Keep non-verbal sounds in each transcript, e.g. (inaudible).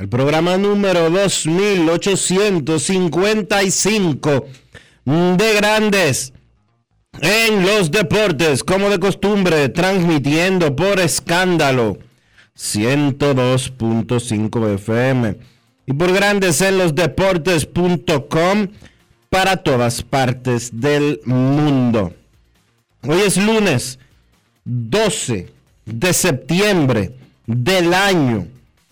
el programa número 2855 de Grandes en los deportes, como de costumbre, transmitiendo por escándalo 102.5 FM y por Grandes en los deportes.com para todas partes del mundo. Hoy es lunes 12 de septiembre del año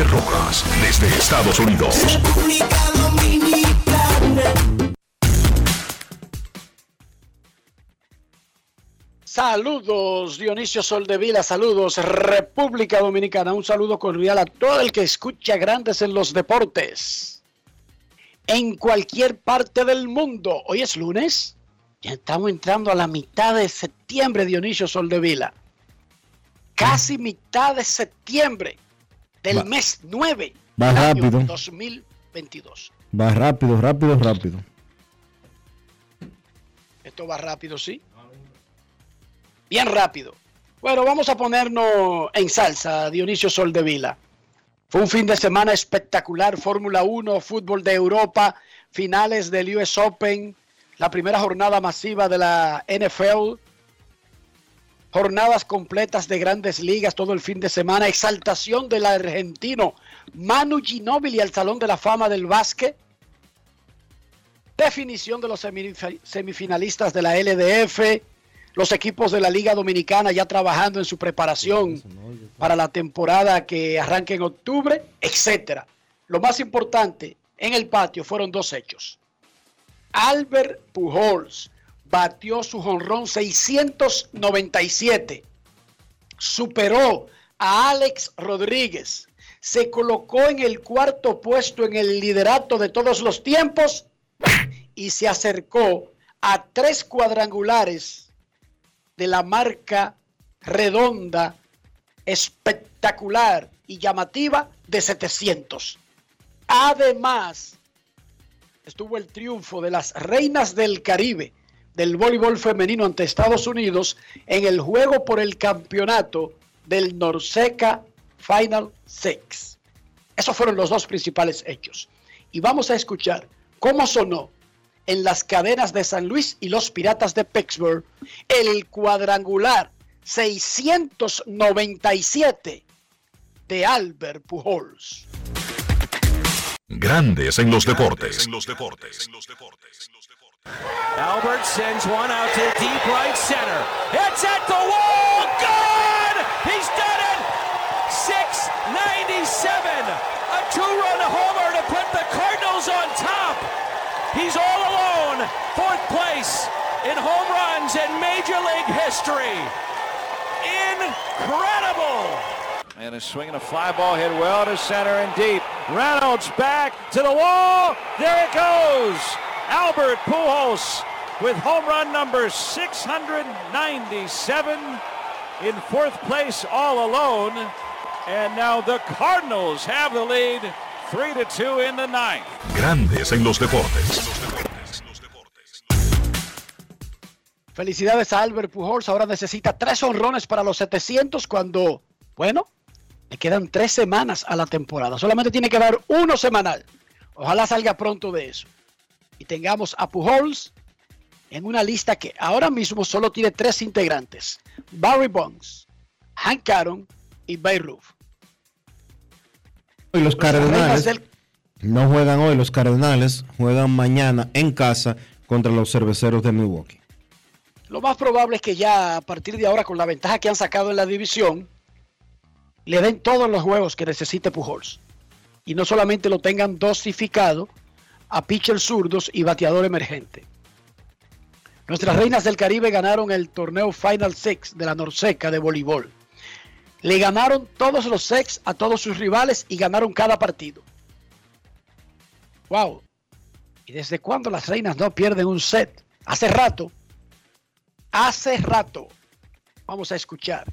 Rojas, desde Estados Unidos. Saludos Dionisio Soldevila, saludos República Dominicana, un saludo cordial a todo el que escucha Grandes en los Deportes. En cualquier parte del mundo, hoy es lunes, ya estamos entrando a la mitad de septiembre, Dionisio Soldevila. Casi mitad de septiembre del mes 9 va rápido. 2022. Va rápido, rápido, rápido. Esto va rápido, sí. Bien rápido. Bueno, vamos a ponernos en salsa, Dionisio Soldevila. Fue un fin de semana espectacular, Fórmula 1, fútbol de Europa, finales del US Open, la primera jornada masiva de la NFL, jornadas completas de grandes ligas todo el fin de semana, exaltación del argentino Manu Ginóbili al Salón de la Fama del Básquet, definición de los semifinalistas de la LDF, los equipos de la Liga Dominicana ya trabajando en su preparación para la temporada que arranca en octubre, etcétera. Lo más importante en el patio fueron dos hechos. Albert Pujols batió su jonrón 697. Superó a Alex Rodríguez. Se colocó en el cuarto puesto en el liderato de todos los tiempos y se acercó a tres cuadrangulares de la marca redonda, espectacular y llamativa de 700. Además, estuvo el triunfo de las Reinas del Caribe del voleibol femenino ante Estados Unidos en el juego por el campeonato del Norseca Final Six. Esos fueron los dos principales hechos. Y vamos a escuchar cómo sonó en las cadenas de San Luis y los Piratas de Pittsburgh el cuadrangular 697 de Albert Pujols. Grandes en los deportes. Albert sends one out to deep right center. It's at the wall. Good! He's done it! 697. A two-run homer to put the Cardinals on top. He's all alone. Fourth place in home runs in Major League history. Incredible. And is swinging a fly ball hit well to center and deep. Reynolds back to the wall. There it goes. Albert Pujols with home run number 697 in fourth place all alone. And now the Cardinals have the lead 3 to 2 in the ninth. Grandes en los deportes. Felicidades a Albert Pujols. Ahora necesita tres honrones para los 700 cuando, bueno, le quedan tres semanas a la temporada. Solamente tiene que dar uno semanal. Ojalá salga pronto de eso. Y tengamos a Pujols en una lista que ahora mismo solo tiene tres integrantes. Barry Bonds, Hank Aaron y Bay Ruth. Y los Cardenales Del- no juegan hoy, los Cardenales juegan mañana en casa contra los cerveceros de Milwaukee. Lo más probable es que ya a partir de ahora, con la ventaja que han sacado en la división, le den todos los juegos que necesite Pujols. Y no solamente lo tengan dosificado a pitchers zurdos y bateador emergente. Nuestras reinas del Caribe ganaron el torneo Final Six de la Norseca de voleibol. Le ganaron todos los sex a todos sus rivales y ganaron cada partido. ¡Wow! ¿Y desde cuándo las reinas no pierden un set? Hace rato. Hace rato. Vamos a escuchar.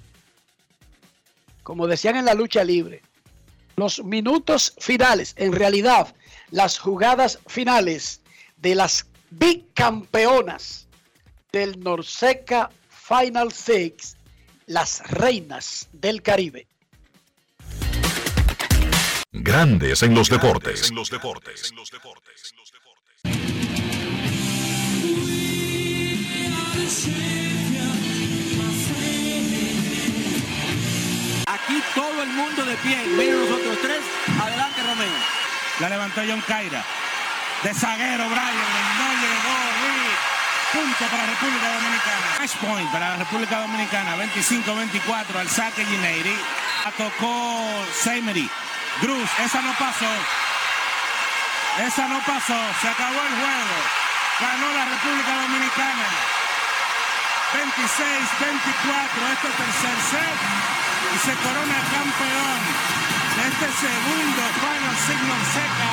Como decían en la lucha libre, los minutos finales, en realidad, las jugadas finales de las bicampeonas del Norseca Final Six, las reinas del Caribe. Grandes en los deportes. Aquí todo el mundo de pie. Miren nosotros tres. Adelante, Romeo. La levantó John Caira. De zaguero, Brian. No llegó. Luis. Punto para República Dominicana. Match point para la República Dominicana. 25-24 al saque Gineiri. La tocó Seymour. Cruz, esa no pasó. Esa no pasó. Se acabó el juego. Ganó la República Dominicana. 26-24. Este tercer set. Y se corona campeón de este segundo Final Signal Seca.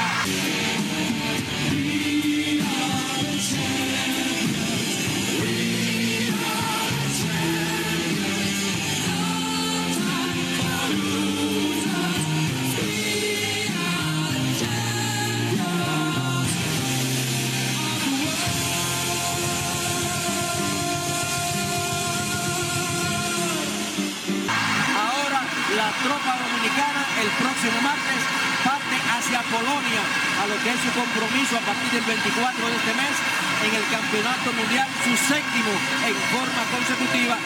La tropa dominicana el próximo martes parte hacia Polonia a lo que es su compromiso a partir del 24 de este mes en el Campeonato Mundial, su séptimo en forma consecutiva.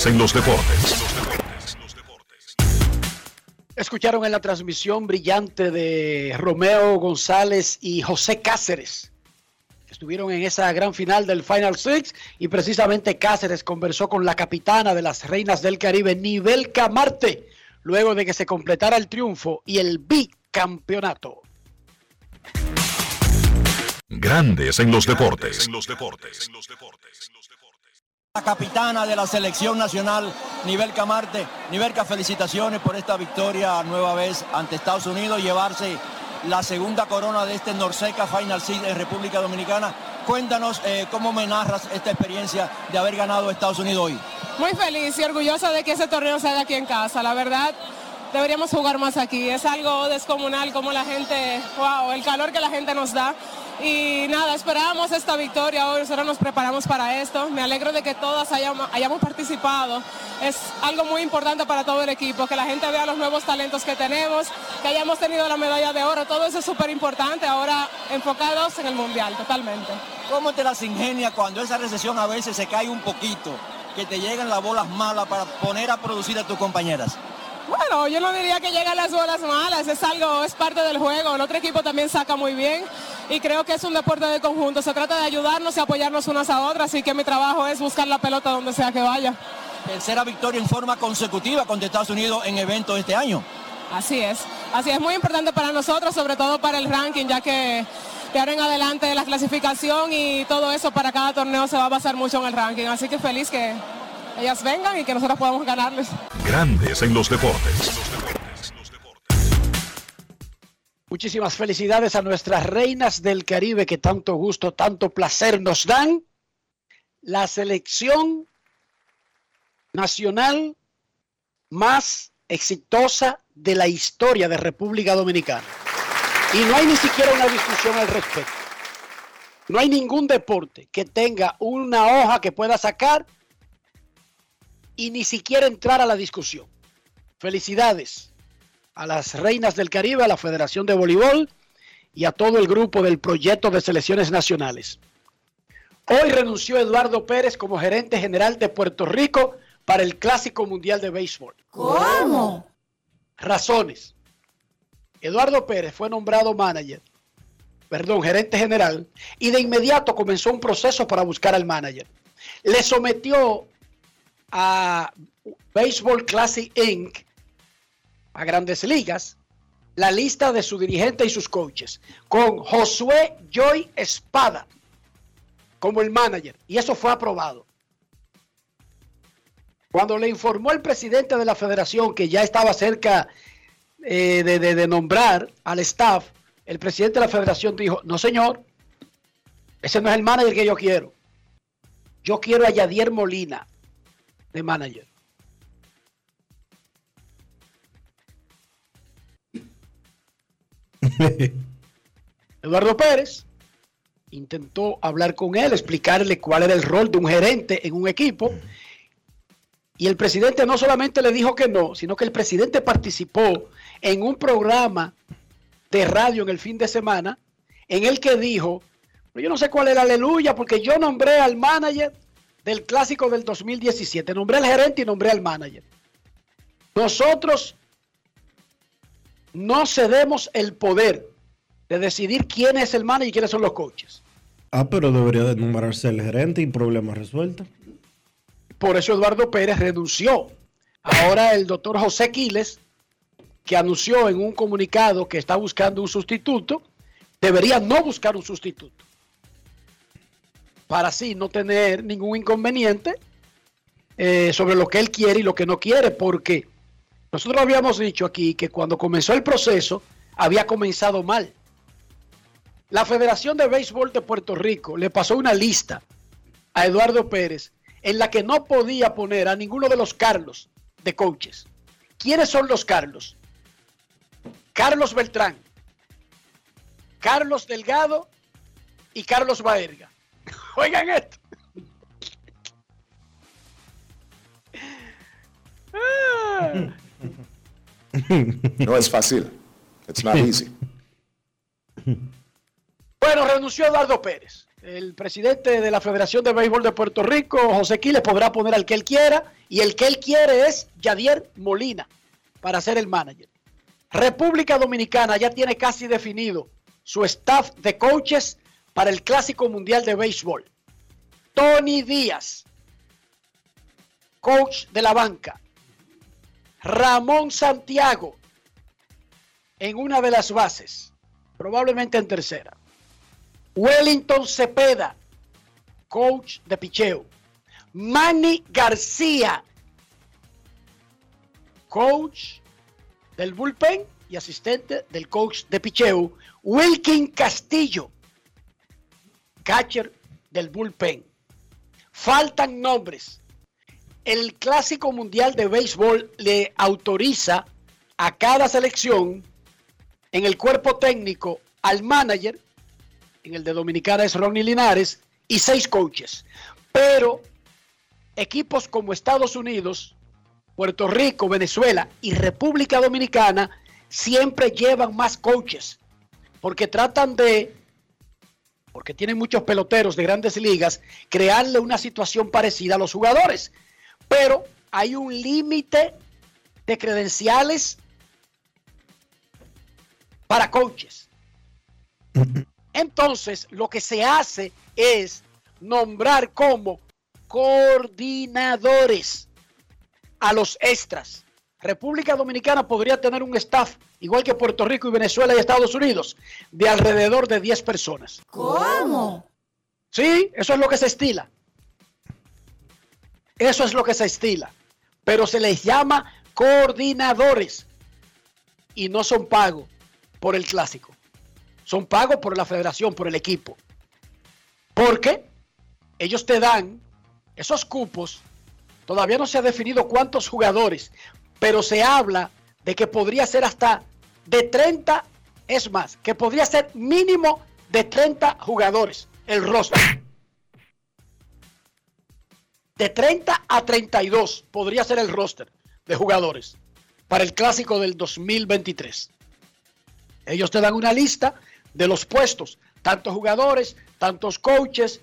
Grandes en los deportes. Escucharon en la transmisión brillante de Romeo González y José Cáceres. Estuvieron en esa gran final del Final Six y precisamente Cáceres conversó con la capitana de las Reinas del Caribe, Nivel Camarte, luego de que se completara el triunfo y el bicampeonato. Grandes en los deportes. La capitana de la selección nacional, Nivel Camarte. Nivelca, felicitaciones por esta victoria nueva vez ante Estados Unidos, llevarse la segunda corona de este Norseca Final Six en República Dominicana. Cuéntanos eh, cómo me narras esta experiencia de haber ganado Estados Unidos hoy. Muy feliz y orgullosa de que ese torneo se haga aquí en casa. La verdad, deberíamos jugar más aquí. Es algo descomunal como la gente, wow, el calor que la gente nos da. Y nada, esperábamos esta victoria hoy, nosotros nos preparamos para esto. Me alegro de que todas hayamos, hayamos participado. Es algo muy importante para todo el equipo, que la gente vea los nuevos talentos que tenemos, que hayamos tenido la medalla de oro, todo eso es súper importante. Ahora enfocados en el Mundial, totalmente. ¿Cómo te las ingenia cuando esa recesión a veces se cae un poquito, que te llegan las bolas malas para poner a producir a tus compañeras? Bueno, yo no diría que llegan las bolas malas, es algo, es parte del juego. El otro equipo también saca muy bien y creo que es un deporte de conjunto. Se trata de ayudarnos y apoyarnos unas a otras, así que mi trabajo es buscar la pelota donde sea que vaya. Tercera victoria en forma consecutiva contra Estados Unidos en eventos este año. Así es, así es muy importante para nosotros, sobre todo para el ranking, ya que de ahora en adelante la clasificación y todo eso para cada torneo se va a basar mucho en el ranking. Así que feliz que ellas vengan y que nosotros podamos ganarles. Grandes en los deportes. Muchísimas felicidades a nuestras reinas del Caribe que tanto gusto, tanto placer nos dan. La selección nacional más exitosa de la historia de República Dominicana. Y no hay ni siquiera una discusión al respecto. No hay ningún deporte que tenga una hoja que pueda sacar y ni siquiera entrar a la discusión. Felicidades a las reinas del Caribe, a la Federación de Voleibol y a todo el grupo del proyecto de selecciones nacionales. Hoy renunció Eduardo Pérez como gerente general de Puerto Rico para el Clásico Mundial de Béisbol. ¿Cómo? Razones. Eduardo Pérez fue nombrado manager, perdón, gerente general, y de inmediato comenzó un proceso para buscar al manager. Le sometió a Baseball Classic Inc., a grandes ligas, la lista de su dirigente y sus coaches, con Josué Joy Espada como el manager, y eso fue aprobado. Cuando le informó el presidente de la federación que ya estaba cerca eh, de, de, nombrar al staff, el presidente de la federación dijo, no señor, ese no es el manager que yo quiero. Yo quiero a Yadier Molina de manager. (laughs) Eduardo Pérez intentó hablar con él, explicarle cuál era el rol de un gerente en un equipo. Y el presidente no solamente le dijo que no, sino que el presidente participó en un programa de radio en el fin de semana en el que dijo, yo no sé cuál era aleluya, porque yo nombré al manager del clásico del 2017, nombré al gerente y nombré al manager. Nosotros no cedemos el poder de decidir quién es el manager y quiénes son los coaches. Ah, pero debería de nombrarse el gerente y problema resuelto. Por eso Eduardo Pérez renunció. Ahora el doctor José Quiles, que anunció en un comunicado que está buscando un sustituto, debería no buscar un sustituto. Para así no tener ningún inconveniente eh, sobre lo que él quiere y lo que no quiere, porque nosotros habíamos dicho aquí que cuando comenzó el proceso había comenzado mal. La Federación de Béisbol de Puerto Rico le pasó una lista a Eduardo Pérez en la que no podía poner a ninguno de los Carlos de coaches. ¿Quiénes son los Carlos? Carlos Beltrán, Carlos Delgado y Carlos Baerga. Oigan esto. Ah. No es fácil. It's not easy. Bueno, renunció Eduardo Pérez. El presidente de la Federación de Béisbol de Puerto Rico, José Quiles, podrá poner al que él quiera. Y el que él quiere es Yadier Molina para ser el manager. República Dominicana ya tiene casi definido su staff de coaches para el Clásico Mundial de Béisbol. Tony Díaz, coach de la banca. Ramón Santiago en una de las bases, probablemente en tercera. Wellington Cepeda, coach de picheo. Manny García, coach del bullpen y asistente del coach de picheo. Wilkin Castillo, catcher del bullpen. Faltan nombres. El Clásico Mundial de Béisbol le autoriza a cada selección, en el cuerpo técnico, al manager, en el de Dominicana es Ronnie Linares, y seis coaches. Pero equipos como Estados Unidos, Puerto Rico, Venezuela y República Dominicana siempre llevan más coaches, porque tratan de, porque tienen muchos peloteros de grandes ligas, crearle una situación parecida a los jugadores. Pero hay un límite de credenciales para coaches. Entonces, lo que se hace es nombrar como coordinadores a los extras. República Dominicana podría tener un staff, igual que Puerto Rico y Venezuela y Estados Unidos, de alrededor de 10 personas. ¿Cómo? Sí, eso es lo que se estila. Eso es lo que se estila. Pero se les llama coordinadores y no son pagos por el clásico. Son pagos por la federación, por el equipo. Porque ellos te dan esos cupos. Todavía no se ha definido cuántos jugadores, pero se habla de que podría ser hasta de 30, es más, que podría ser mínimo de 30 jugadores el roster. De 30 a 32 podría ser el roster de jugadores para el clásico del 2023. Ellos te dan una lista de los puestos, tantos jugadores, tantos coaches,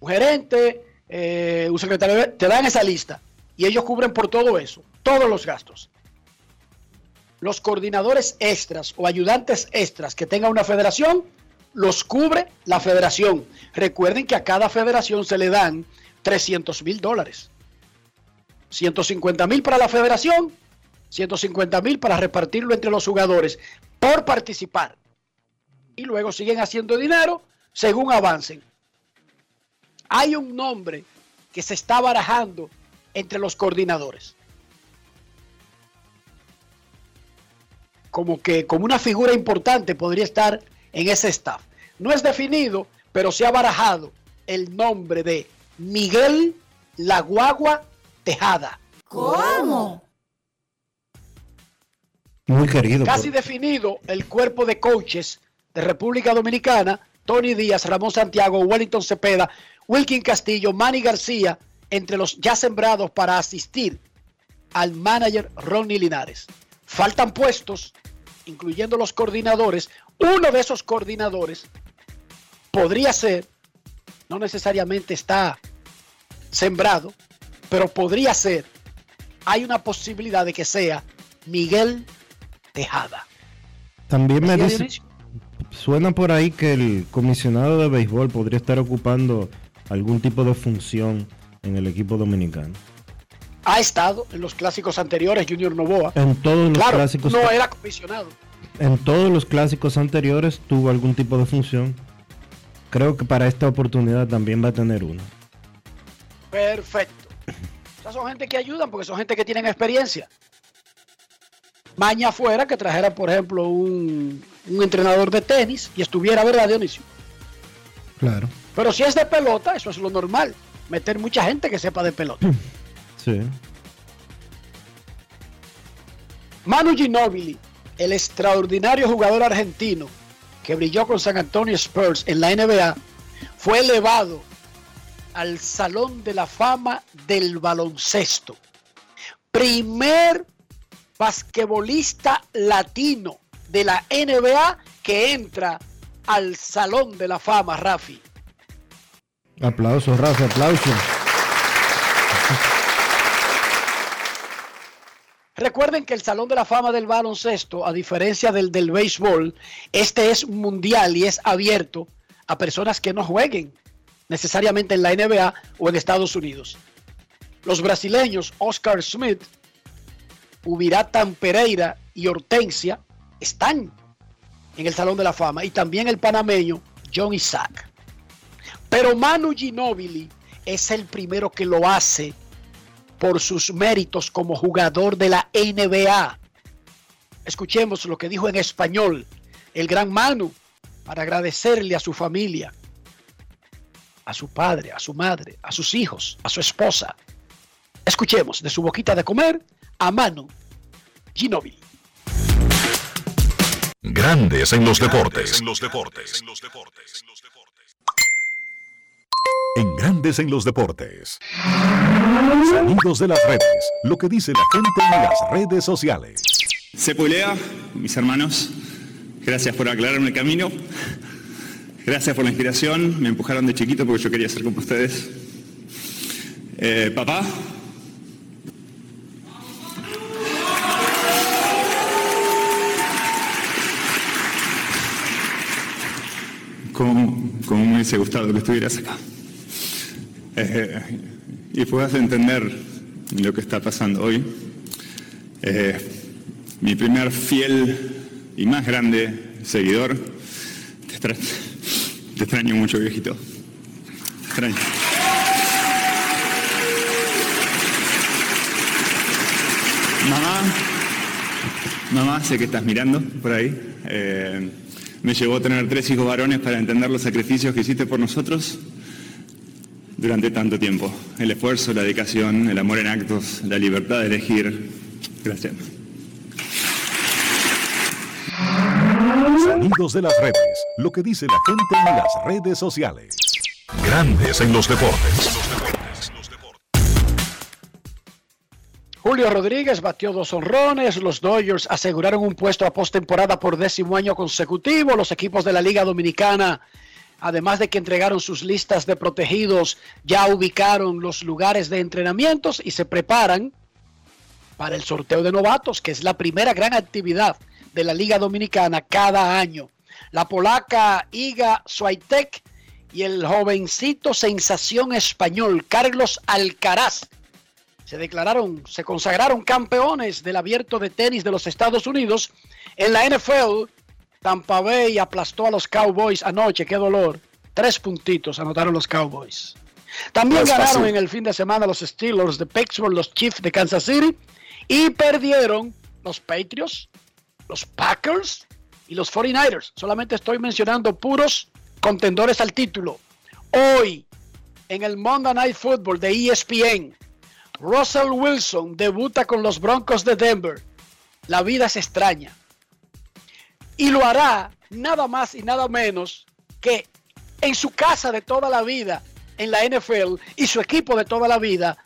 un gerente, eh, un secretario, te dan esa lista y ellos cubren por todo eso, todos los gastos. Los coordinadores extras o ayudantes extras que tenga una federación, los cubre la federación. Recuerden que a cada federación se le dan 300 mil dólares. 150 mil para la federación, 150 mil para repartirlo entre los jugadores por participar. Y luego siguen haciendo dinero según avancen. Hay un nombre que se está barajando entre los coordinadores. Como que como una figura importante podría estar en ese staff. No es definido, pero se ha barajado el nombre de Miguel La Guagua Tejada. ¿Cómo? Muy querido. Casi por- definido el cuerpo de coaches de República Dominicana, Tony Díaz, Ramón Santiago, Wellington Cepeda, Wilkin Castillo, Manny García, entre los ya sembrados para asistir al manager Ronnie Linares. Faltan puestos, incluyendo los coordinadores. Uno de esos coordinadores podría ser, no necesariamente está sembrado, pero podría ser, hay una posibilidad de que sea Miguel Tejada. También me dice, suena por ahí que el comisionado de béisbol podría estar ocupando algún tipo de función en el equipo dominicano. Ha estado en los clásicos anteriores Junior Novoa. En todos los Claro, clásicos, no era comisionado. en todos los clásicos anteriores tuvo algún tipo de función. Creo que para esta oportunidad también va a tener una. Perfecto. O sea, son gente que ayudan porque son gente que tienen experiencia. Maña fuera que trajera, por ejemplo, un, un entrenador de tenis y estuviera, ¿verdad, Dionisio? Claro. Pero si es de pelota, eso es lo normal. Meter mucha gente que sepa de pelota. (clears throat) Sí. Manu Ginóbili, el extraordinario jugador argentino que brilló con San Antonio Spurs en la NBA, fue elevado al Salón de la Fama del Baloncesto. Primer basquetbolista latino de la NBA que entra al Salón de la Fama, Rafi. Aplausos, Rafa, aplausos. Recuerden que el Salón de la Fama del baloncesto, a diferencia del del béisbol, este es mundial y es abierto a personas que no jueguen necesariamente en la NBA o en Estados Unidos. Los brasileños Oscar Smith, Ubiratan Pereira y Hortensia están en el Salón de la Fama y también el panameño John Isaac. Pero Manu Ginóbili es el primero que lo hace por sus méritos como jugador de la NBA. Escuchemos lo que dijo en español el gran Manu para agradecerle a su familia, a su padre, a su madre, a sus hijos, a su esposa. Escuchemos de su boquita de comer a Manu Ginóbili. Grandes en los deportes. En Grandes en los deportes. Sonidos de las redes. Lo que dice la gente en las redes sociales. Sepulea, mis hermanos, gracias por aclararme el camino. Gracias por la inspiración. Me empujaron de chiquito porque yo quería ser como ustedes. Eh, papá. Como, como me hubiese gustado que estuvieras acá. Eh, y puedas entender lo que está pasando hoy. Eh, mi primer fiel y más grande seguidor, te extraño, te extraño mucho, viejito. Te extraño. Mamá, mamá, sé que estás mirando por ahí. Eh, me llevó a tener tres hijos varones para entender los sacrificios que hiciste por nosotros durante tanto tiempo. El esfuerzo, la dedicación, el amor en actos, la libertad de elegir. Gracias. Sonidos de las redes. Lo que dice la gente en las redes sociales. Grandes en los deportes. Julio Rodríguez batió dos honrones. Los Dodgers aseguraron un puesto a postemporada por décimo año consecutivo. Los equipos de la Liga Dominicana, además de que entregaron sus listas de protegidos, ya ubicaron los lugares de entrenamientos y se preparan para el sorteo de novatos, que es la primera gran actividad de la Liga Dominicana cada año. La polaca Iga Swiatek y el jovencito sensación español Carlos Alcaraz se declararon, se consagraron campeones del abierto de tenis de los Estados Unidos. En la NFL, Tampa Bay aplastó a los Cowboys anoche, qué dolor. Tres puntitos anotaron los Cowboys. También No ganaron en el fin de semana los Steelers de Pittsburgh, los Chiefs de Kansas City y perdieron los Patriots, los Packers y los 49ers. Solamente estoy mencionando puros contendores al título. Hoy, en el Monday Night Football de ESPN, Russell Wilson debuta con los Broncos de Denver. La vida es extraña. Y lo hará nada más y nada menos que en su casa de toda la vida en la NFL y su equipo de toda la vida,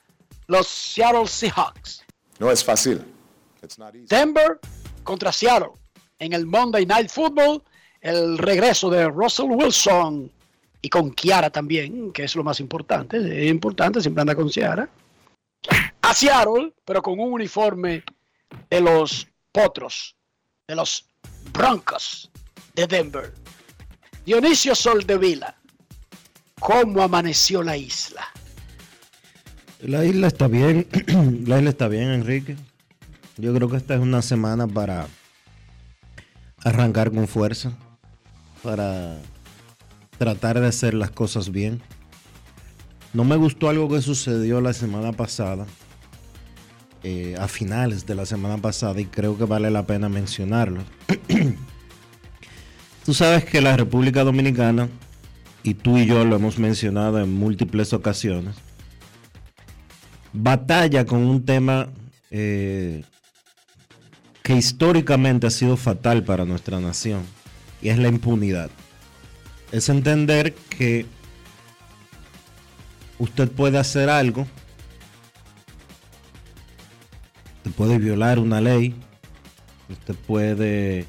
los Seattle Seahawks. No es fácil. It's not easy. Denver contra Seattle. En el Monday Night Football, el regreso de Russell Wilson y con Kiara también, que es lo más importante. Es importante, siempre anda con Kiara. A Seattle, pero con un uniforme de los Potros, de los Broncos de Denver. Dionisio Soldevila, ¿cómo amaneció la isla? La isla está bien, (clears throat) la isla está bien, Enrique. Yo creo que esta es una semana para arrancar con fuerza, para tratar de hacer las cosas bien. No me gustó algo que sucedió la semana pasada, eh, a finales de la semana pasada, y creo que vale la pena mencionarlo. (clears throat) Tú sabes que la República Dominicana, y tú y yo lo hemos mencionado en múltiples ocasiones, batalla con un tema eh, que históricamente ha sido fatal para nuestra nación, y es la impunidad. Es entender que usted puede hacer algo, usted puede violar una ley, usted puede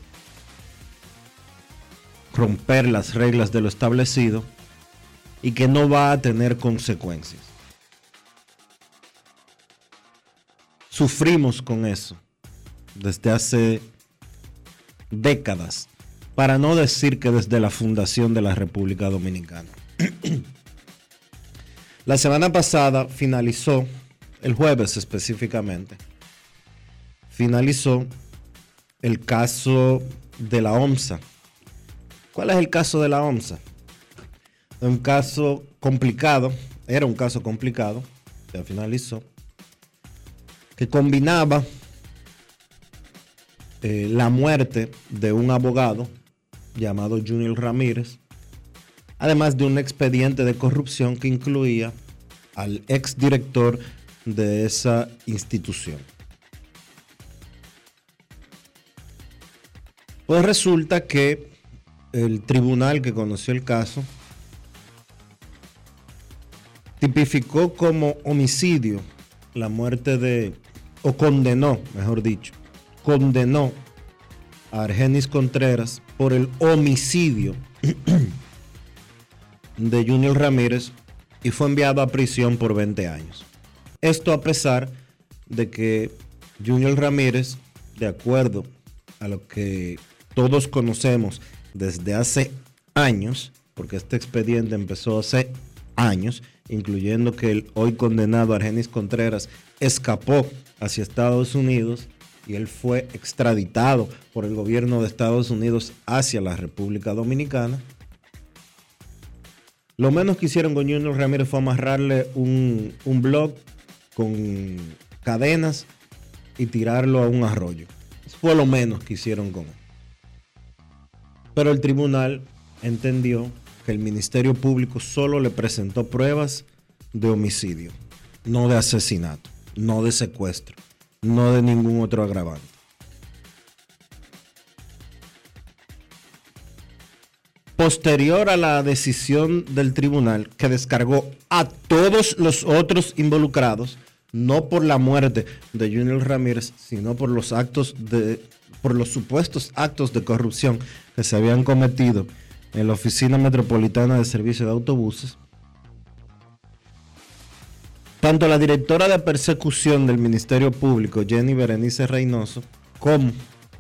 romper las reglas de lo establecido y que no va a tener consecuencias. Sufrimos con eso desde hace décadas, para no decir que desde la fundación de la República Dominicana. (clears throat) La semana pasada finalizó, el jueves específicamente, finalizó el caso de la OMSA. ¿Cuál es el caso de la OMSA? Un caso complicado, era un caso complicado, ya finalizó, que combinaba eh, la muerte de un abogado llamado Junior Ramírez, además de un expediente de corrupción que incluía al exdirector de esa institución. Pues resulta que el tribunal que conoció el caso tipificó como homicidio la muerte de, o condenó, mejor dicho, condenó a Argenis Contreras por el homicidio de Junior Ramírez y fue enviado a prisión por 20 años. Esto a pesar de que Junior Ramírez, de acuerdo a lo que todos conocemos desde hace años, porque este expediente empezó hace años, incluyendo que el hoy condenado Argenis Contreras escapó hacia Estados Unidos y él fue extraditado por el gobierno de Estados Unidos hacia la República Dominicana. Lo menos que hicieron con Junior Ramírez fue amarrarle un, un blog con cadenas y tirarlo a un arroyo. Eso fue lo menos que hicieron con él. Pero el tribunal entendió que el Ministerio Público solo le presentó pruebas de homicidio, no de asesinato, no de secuestro, no de ningún otro agravante. Posterior a la decisión del tribunal que descargó a todos los otros involucrados, no por la muerte de Junior Ramírez, sino por los actos de por los supuestos actos de corrupción que se habían cometido en la Oficina Metropolitana de Servicio de Autobuses. Tanto la directora de persecución del Ministerio Público, Jenny Berenice Reynoso, como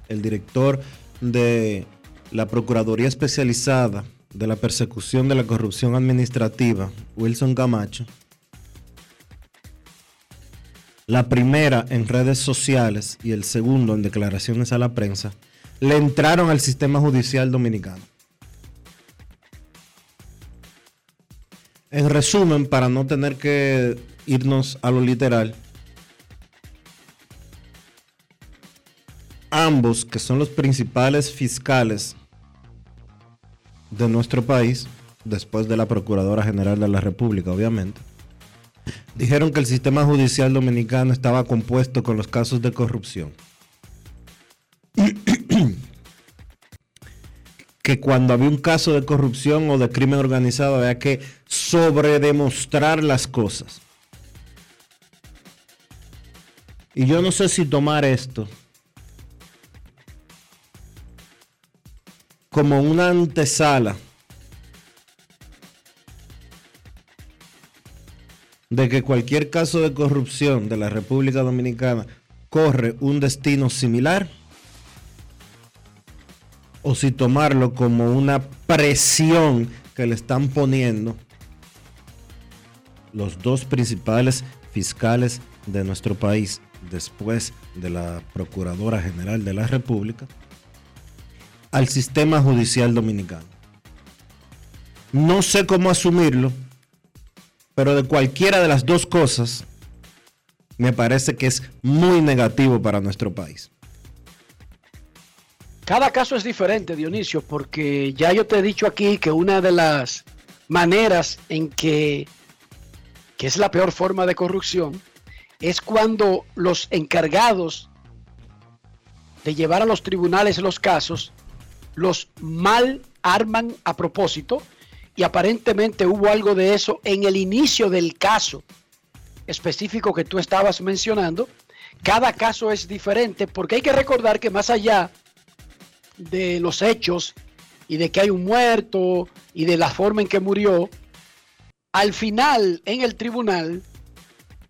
el director de la Procuraduría Especializada de la Persecución de la Corrupción Administrativa, Wilson Camacho, la primera en redes sociales y el segundo en declaraciones a la prensa, le entraron al sistema judicial dominicano. En resumen, para no tener que irnos a lo literal, ambos, que son los principales fiscales de nuestro país, después de la Procuradora General de la República, obviamente, dijeron que el sistema judicial dominicano estaba compuesto con los casos de corrupción. (clears throat) que cuando había un caso de corrupción o de crimen organizado había que sobredemostrar las cosas. Y yo no sé si tomar esto como una antesala de que cualquier caso de corrupción de la República Dominicana corre un destino similar o si tomarlo como una presión que le están poniendo los dos principales fiscales de nuestro país después de la Procuradora General de la República al sistema judicial dominicano. No sé cómo asumirlo, pero de cualquiera de las dos cosas me parece que es muy negativo para nuestro país. Cada caso es diferente, Dionisio, porque ya yo te he dicho aquí que una de las maneras en que, que es la peor forma de corrupción es cuando los encargados de llevar a los tribunales los casos los mal arman a propósito y aparentemente hubo algo de eso en el inicio del caso específico que tú estabas mencionando. Cada caso es diferente porque hay que recordar que más allá de los hechos y de que hay un muerto y de la forma en que murió, al final en el tribunal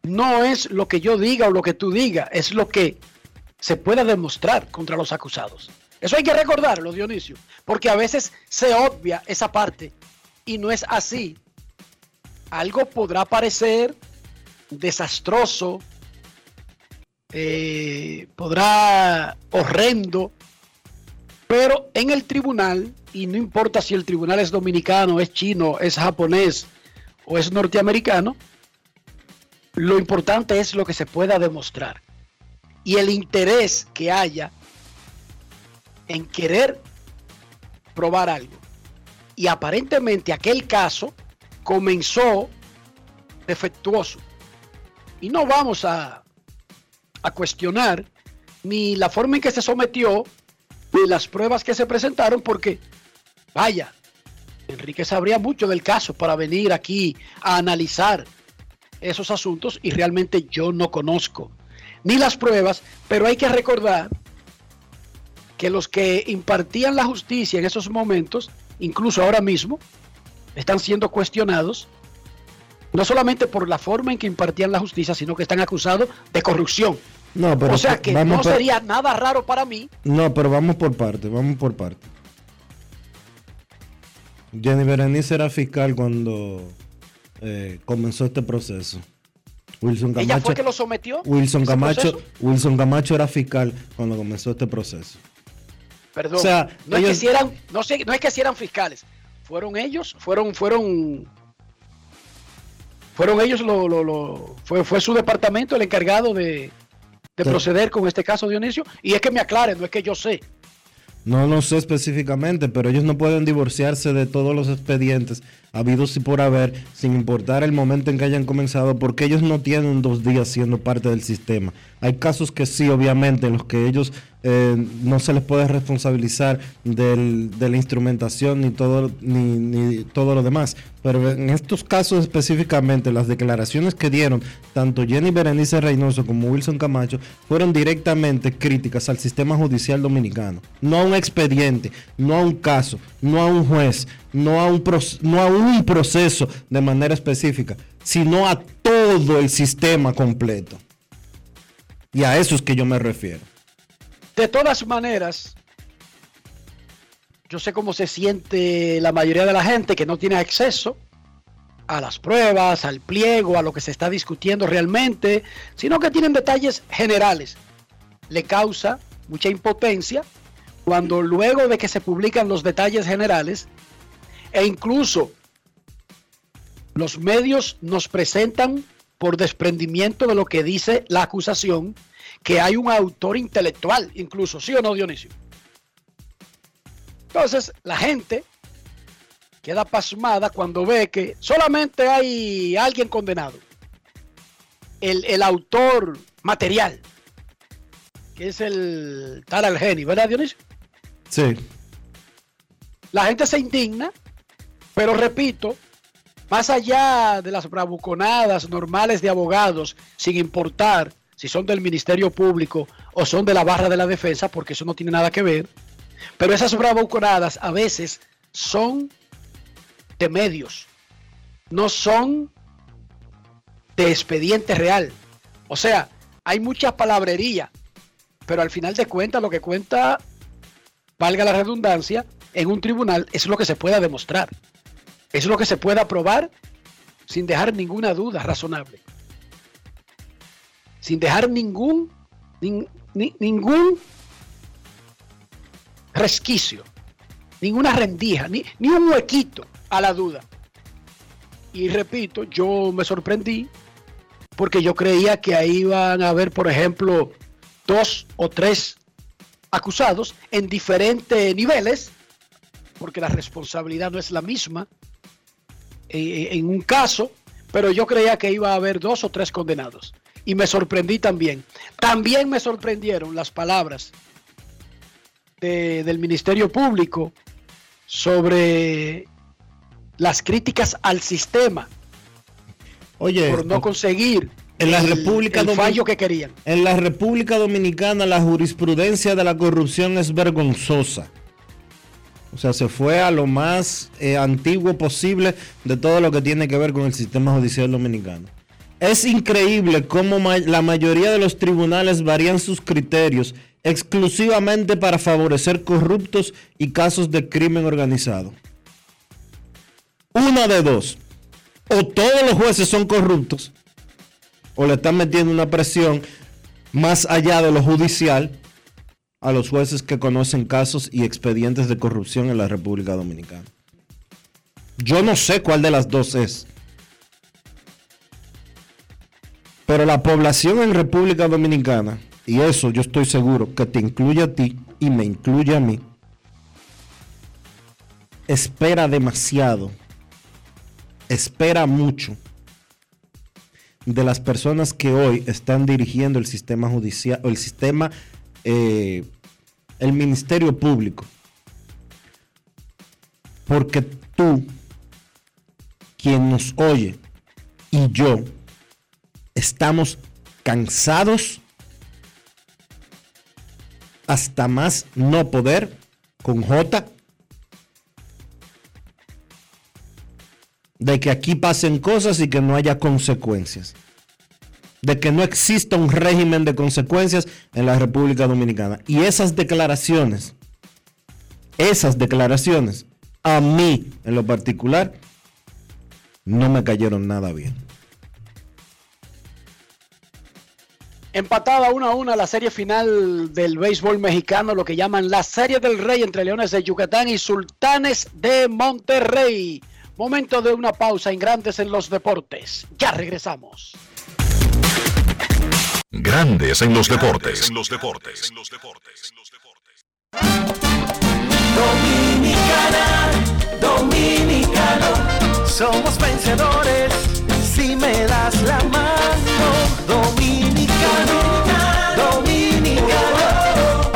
no es lo que yo diga o lo que tú digas, es lo que se pueda demostrar contra los acusados. Eso hay que recordarlo, Dionisio, porque a veces se obvia esa parte y no es así. Algo podrá parecer desastroso, eh, podrá horrendo, pero en el tribunal, y no importa si el tribunal es dominicano, es chino, es japonés o es norteamericano, lo importante es lo que se pueda demostrar. Y el interés que haya en querer probar algo. Y aparentemente aquel caso comenzó defectuoso. Y no vamos a, a cuestionar ni la forma en que se sometió ni las pruebas que se presentaron porque, vaya, Enrique sabría mucho del caso para venir aquí a analizar esos asuntos y realmente yo no conozco ni las pruebas, pero hay que recordar que los que impartían la justicia en esos momentos, incluso ahora mismo, están siendo cuestionados, no solamente por la forma en que impartían la justicia, sino que están acusados de corrupción. No, pero o sea que no por- sería nada raro para mí. No, pero vamos por parte, vamos por parte. Jenny Berenice era fiscal cuando eh, comenzó este proceso. Wilson Camacho, Ella fue que lo sometió. Wilson ese Camacho, proceso. Wilson Camacho era fiscal cuando comenzó este proceso. Perdón. O sea, no, es que si eran, no, sé, no es que si eran fiscales. Fueron ellos, fueron, fueron, fueron ellos, lo, lo- lo- fue, fue su departamento el encargado de, de Sí. proceder con este caso, Dionisio. Y es que me aclaren, no es que yo sé. No lo sé específicamente, pero ellos no pueden divorciarse de todos los expedientes habidos y por haber, sin importar el momento en que hayan comenzado, porque ellos no tienen dos días siendo parte del sistema. Hay casos que sí, obviamente, en los que ellos eh, no se les puede responsabilizar de la instrumentación ni todo, ni, lo demás. Pero en estos casos específicamente, las declaraciones que dieron tanto Jenny Berenice Reynoso como Wilson Camacho fueron directamente críticas al sistema judicial dominicano. No a un expediente, no a un caso, no a un juez, no a un, no a un proceso de manera específica, sino a todo el sistema completo. Y a eso es que yo me refiero. De todas maneras, yo sé cómo se siente la mayoría de la gente que no tiene acceso a las pruebas, al pliego, a lo que se está discutiendo realmente, sino que tienen detalles generales. Le causa mucha impotencia cuando luego de que se publican los detalles generales e incluso los medios nos presentan por desprendimiento de lo que dice la acusación que hay un autor intelectual, incluso, ¿sí o no, Dionisio? Entonces, la gente queda pasmada cuando ve que solamente hay alguien condenado. El, el autor material, que es el tal Algeni, ¿verdad, Dionisio? Sí. La gente se indigna, pero repito, más allá de las bravuconadas normales de abogados, sin importar si son del Ministerio Público o son de la barra de la defensa, porque eso no tiene nada que ver, pero esas bravuconadas a veces son de medios, no son de expediente real. O sea, hay mucha palabrería, pero al final de cuentas lo que cuenta, valga la redundancia, en un tribunal es lo que se pueda demostrar. Es lo que se pueda probar sin dejar ninguna duda razonable. Sin dejar ningún, nin- ni- ningún resquicio, ninguna rendija, ni, ni un huequito a la duda. Y repito, yo me sorprendí porque yo creía que ahí iban a haber, por ejemplo, dos o tres acusados en diferentes niveles, porque la responsabilidad no es la misma eh, en un caso, pero yo creía que iba a haber dos o tres condenados. Y me sorprendí también. También me sorprendieron las palabras de- del Ministerio Público sobre las críticas al sistema Oye, por no conseguir en la el- República el fallo que querían. En la República Dominicana la jurisprudencia de la corrupción es vergonzosa. O sea, se fue a lo más eh, antiguo posible de todo lo que tiene que ver con el sistema judicial dominicano. Es increíble cómo la mayoría de los tribunales varían sus criterios exclusivamente para favorecer corruptos y casos de crimen organizado. Una de dos. O todos los jueces son corruptos, o le están metiendo una presión más allá de lo judicial a los jueces que conocen casos y expedientes de corrupción en la República Dominicana. Yo no sé cuál de las dos es. Pero la población en República Dominicana, y eso yo estoy seguro que te incluye a ti y me incluye a mí, espera demasiado, espera mucho de las personas que hoy están dirigiendo el sistema judicial o el sistema eh, el Ministerio Público. Porque tú, quien nos oye, y yo, estamos cansados hasta más no poder con J de que aquí pasen cosas y que no haya consecuencias. De que no exista un régimen de consecuencias en la República Dominicana. Y esas declaraciones, esas declaraciones, a mí en lo particular, no me cayeron nada bien. Empatada 1 a 1 la serie final del béisbol mexicano, lo que llaman la Serie del Rey entre Leones de Yucatán y Sultanes de Monterrey. Momento de una pausa en Grandes en los Deportes. Ya regresamos. Grandes en los deportes. En los deportes. Dominicana, dominicano, somos vencedores si me das la mano. Dominicano,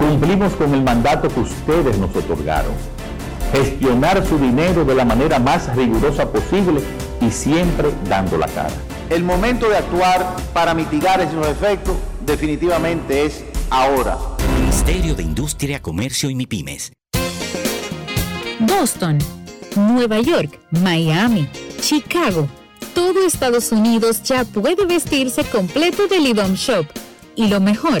Cumplimos con el mandato que ustedes nos otorgaron. Gestionar su dinero de la manera más rigurosa posible y siempre dando la cara. El momento de actuar para mitigar esos efectos definitivamente es ahora. Ministerio de Industria, Comercio y MIPIMES. Boston, Nueva York, Miami, Chicago. Todo Estados Unidos ya puede vestirse completo del IDOM Shop. Y lo mejor,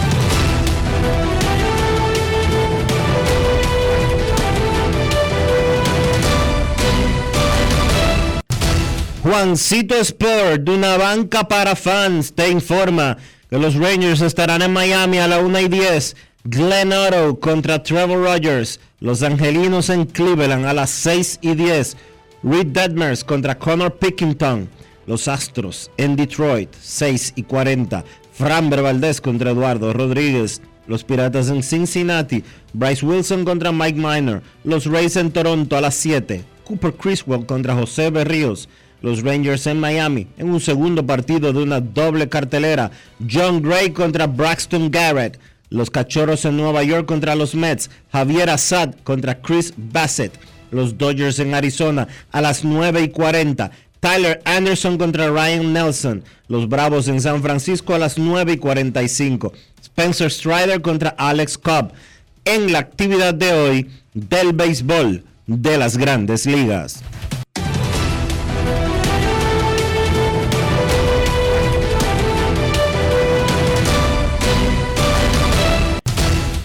Juancito Sport, de una banca para fans, te informa que los Rangers estarán en Miami a la 1 y 10. Glenn Otto contra Trevor Rogers. Los Angelinos en Cleveland a las 6 y 10. Reed Detmers contra Connor Pickington. Los Astros en Detroit, 6 y 40. Framber Valdez contra Eduardo Rodríguez. Los Piratas en Cincinnati. Bryce Wilson contra Mike Minor. Los Rays en Toronto a las 7. Cooper Criswell contra José Berríos. Los Rangers en Miami en un segundo partido de una doble cartelera. John Gray contra Braxton Garrett. Los Cachorros en Nueva York contra los Mets. Javier Assad contra Chris Bassett. Los Dodgers en Arizona a las 9 y 40. Tyler Anderson contra Ryan Nelson. Los Bravos en San Francisco a las 9 y 45. Spencer Strider contra Alex Cobb. En la actividad de hoy del béisbol de las grandes ligas.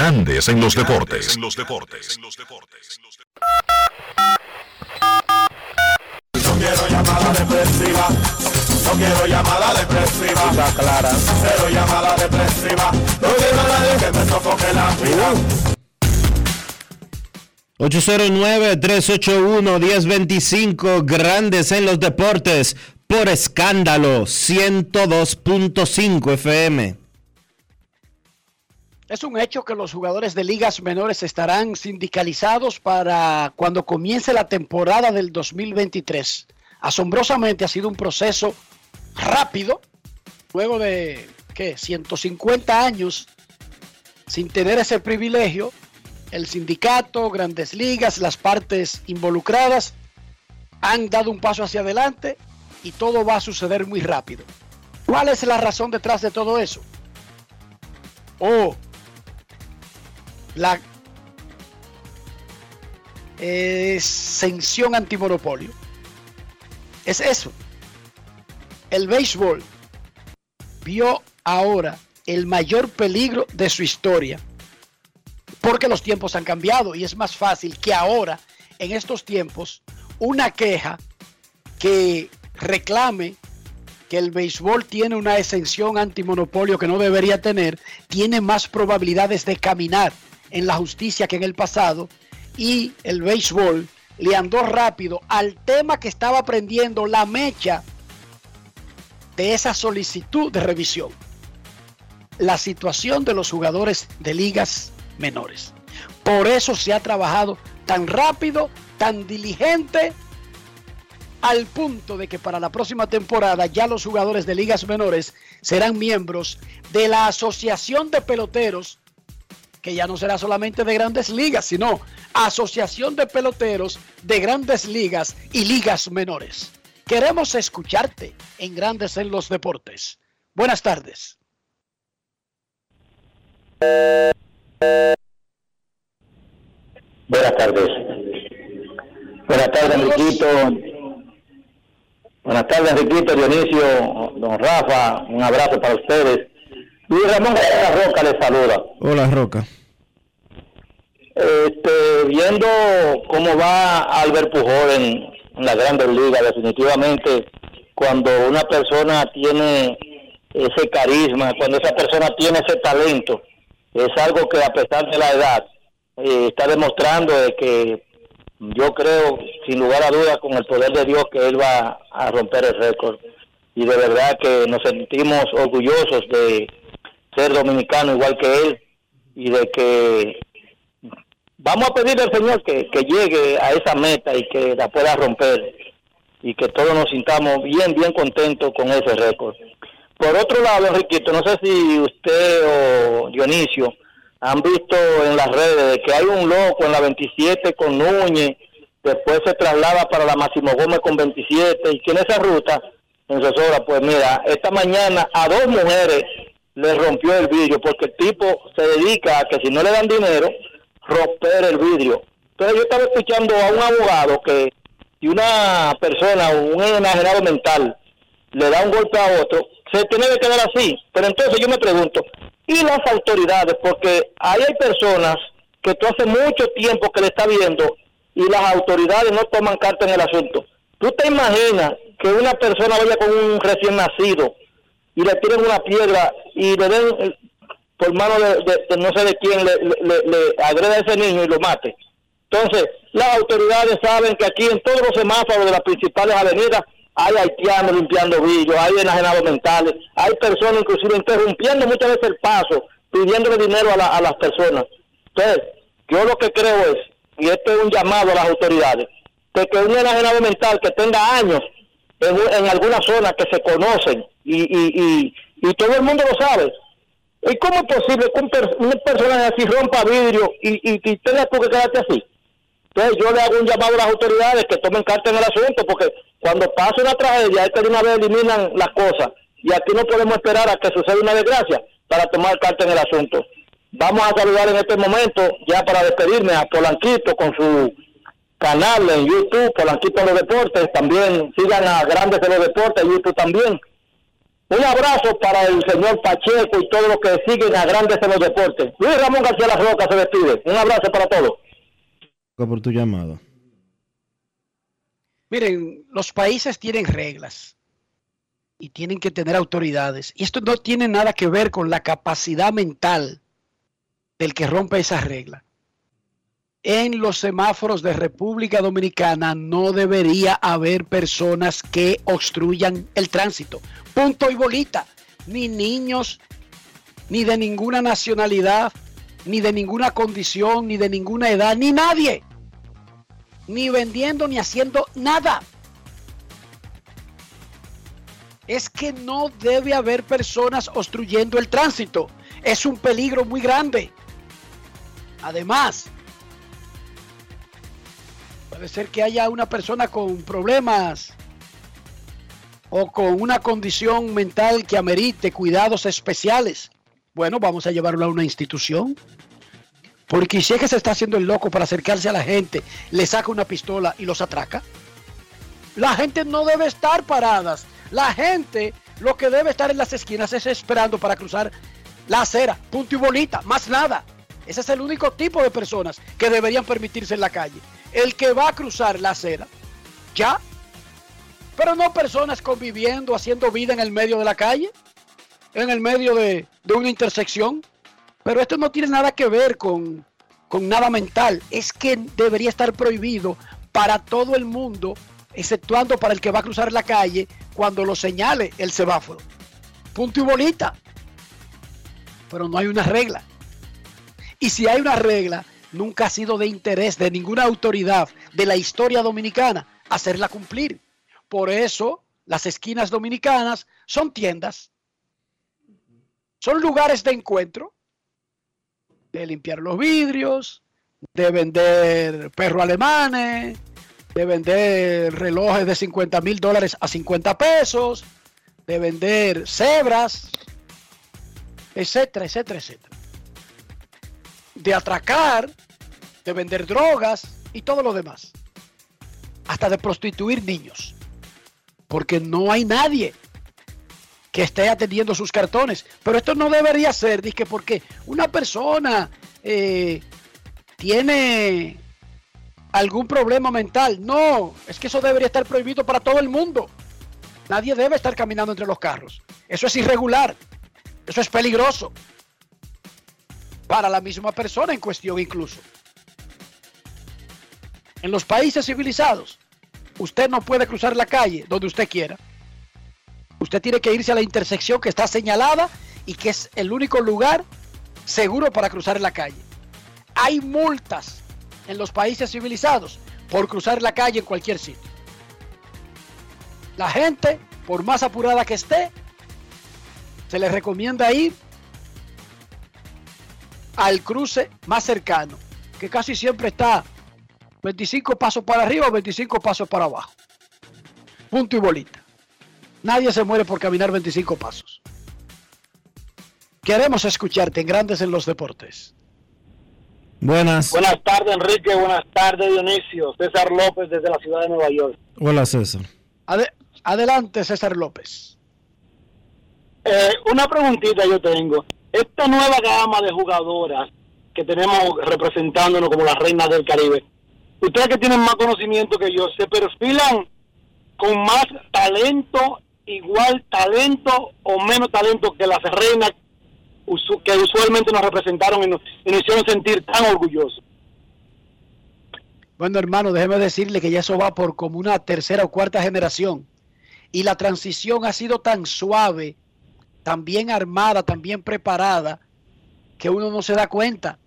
Grandes en los deportes. No quiero llamada depresiva. No quiero llamada depresiva. clara. Cero llamada depresiva. No quiero a nadie que me sofoque la vida. 809-381-1025, grandes en los deportes, por escándalo, 102.5 FM. Es un hecho que los jugadores de ligas menores estarán sindicalizados para cuando comience la temporada del 2023. Asombrosamente ha sido un proceso rápido, luego de, ¿qué? 150 años sin tener ese privilegio. El sindicato, grandes ligas, las partes involucradas han dado un paso hacia adelante y todo va a suceder muy rápido. ¿Cuál es la razón detrás de todo eso? O la exención antimonopolio. Es eso. El béisbol vio ahora el mayor peligro de su historia. Porque los tiempos han cambiado y es más fácil que ahora, en estos tiempos, una queja que reclame que el béisbol tiene una exención antimonopolio que no debería tener, tiene más probabilidades de caminar en la justicia que en el pasado y el béisbol le andó rápido al tema que estaba prendiendo la mecha de esa solicitud de revisión. La situación de los jugadores de ligas menores. Por eso se ha trabajado tan rápido, tan diligente, al punto de que para la próxima temporada ya los jugadores de ligas menores serán miembros de la Asociación de Peloteros que ya no será solamente de grandes ligas, sino asociación de peloteros de grandes ligas y ligas menores. Queremos escucharte en Grandes en los Deportes. Buenas tardes. Buenas tardes. Buenas tardes, Enriquito. Buenas tardes, Enriquito, Dionisio, don Rafa. Un abrazo para ustedes. Luis Ramón García Roca le saluda. Hola, Roca. Este, viendo cómo va Albert Pujol en, la Grandes Ligas, definitivamente cuando una persona tiene ese carisma, cuando esa persona tiene ese talento, es algo que a pesar de la edad eh, está demostrando de que yo creo, sin lugar a dudas, con el poder de Dios, que él va a romper el récord. Y de verdad que nos sentimos orgullosos de ser dominicano igual que él y de que vamos a pedirle al Señor que, llegue a esa meta y que la pueda romper y que todos nos sintamos bien, bien contentos con ese récord. Por otro lado, Enriquito, no sé si usted o Dionisio han visto en las redes de que hay un loco en la 27 con Núñez, después se traslada para la Máximo Gómez con 27 y tiene esa ruta en Sosora. Pues mira, esta mañana a dos mujeres le rompió el vidrio porque el tipo se dedica a que si no le dan dinero, romper el vidrio. Entonces yo estaba escuchando a un abogado que si una persona un enajenado mental le da un golpe a otro, se tiene que quedar así. Pero entonces yo me pregunto, ¿y las autoridades? Porque ahí hay personas que tú hace mucho tiempo que le está viendo y las autoridades no toman carta en el asunto. ¿Tú te imaginas que una persona vaya con un recién nacido y le tiren una piedra y le den por mano de, no sé de quién le, le, a ese niño y lo mate. Entonces, las autoridades saben que aquí en todos los semáforos de las principales avenidas hay haitianos limpiando vidrios, hay enajenados mentales, hay personas inclusive interrumpiendo muchas veces el paso, pidiéndole dinero a, la- a las personas. Entonces, yo lo que creo es, y este es un llamado a las autoridades, de que un enajenado mental que tenga años en, en algunas zonas que se conocen y, y, y, y todo el mundo lo sabe. ¿Y cómo es posible que un, per- un personaje así rompa vidrio y, y, y tenga tú que quedarte así? Entonces yo le hago un llamado a las autoridades que tomen carta en el asunto, porque cuando pasa una tragedia, es que de una vez eliminan las cosas. Y aquí no podemos esperar a que suceda una desgracia para tomar carta en el asunto. Vamos a saludar en este momento, ya para despedirme, a Polanquito con su canal en YouTube, Polanquito de los Deportes. También sigan a Grandes de los Deportes YouTube también. Un abrazo para el señor Pacheco y todos los que siguen a Grandes de los Deportes. Luis Ramón García La Roca se despide. Un abrazo para todos. por tu llamado. Miren, los países tienen reglas y tienen que tener autoridades. Y esto no tiene nada que ver con la capacidad mental del que rompe esas reglas. En los semáforos de República Dominicana no debería haber personas que obstruyan el tránsito. Punto y bolita. Ni niños, ni de ninguna nacionalidad, ni de ninguna condición, ni de ninguna edad, ni nadie ni vendiendo ni haciendo nada. Es que no debe haber personas obstruyendo el tránsito. Es un peligro muy grande. Además, puede ser que haya una persona con problemas o con una condición mental que amerite cuidados especiales. Bueno, vamos a llevarlo a una institución. Porque si es que se está haciendo el loco para acercarse a la gente, le saca una pistola y los atraca. La gente no debe estar paradas. La gente lo que debe estar en las esquinas es esperando para cruzar la acera, punto y bolita, más nada. Ese es el único tipo de personas que deberían permitirse en la calle. El que va a cruzar la acera, ya. Pero no personas conviviendo, haciendo vida en el medio de la calle, en el medio de, de una intersección. Pero esto no tiene nada que ver con, con nada mental. Es que debería estar prohibido para todo el mundo, exceptuando para el que va a cruzar la calle cuando lo señale el semáforo. Punto y bolita. Pero no hay una regla. Y si hay una regla, nunca ha sido de interés de ninguna autoridad de la historia dominicana hacerla cumplir. Por eso las esquinas dominicanas son tiendas. Son lugares de encuentro de limpiar los vidrios, de vender perros alemanes, de vender relojes de 50 mil dólares a 50 pesos, de vender cebras, etcétera, etcétera, etcétera. De atracar, de vender drogas y todo lo demás. Hasta de prostituir niños. Porque no hay nadie que esté atendiendo sus cartones. Pero esto no debería ser, dije, porque una persona eh, tiene algún problema mental. No, es que eso debería estar prohibido para todo el mundo. Nadie debe estar caminando entre los carros. Eso es irregular. Eso es peligroso. Para la misma persona en cuestión incluso. En los países civilizados, usted no puede cruzar la calle donde usted quiera. Usted tiene que irse a la intersección que está señalada y que es el único lugar seguro para cruzar la calle. Hay multas en los países civilizados por cruzar la calle en cualquier sitio. La gente, por más apurada que esté, se le recomienda ir al cruce más cercano, que casi siempre está 25 pasos para arriba o 25 pasos para abajo. Punto y bolita. Nadie se muere por caminar 25 pasos. Queremos escucharte en Grandes en los Deportes. Buenas. Buenas tardes, Enrique. Buenas tardes, Dionisio. César López desde la ciudad de Nueva York. Hola, César. Ade- adelante, César López. Eh, una preguntita yo tengo. Esta nueva gama de jugadoras que tenemos representándonos como las reinas del Caribe, ustedes que tienen más conocimiento que yo, ¿se perfilan con más talento, igual talento o menos talento que las reinas que usualmente nos representaron y nos, y nos hicieron sentir tan orgullosos? Bueno, hermano, déjeme decirle que ya eso va por como una tercera o cuarta generación. Y la transición ha sido tan suave, tan bien armada, tan bien preparada, que uno no se da cuenta.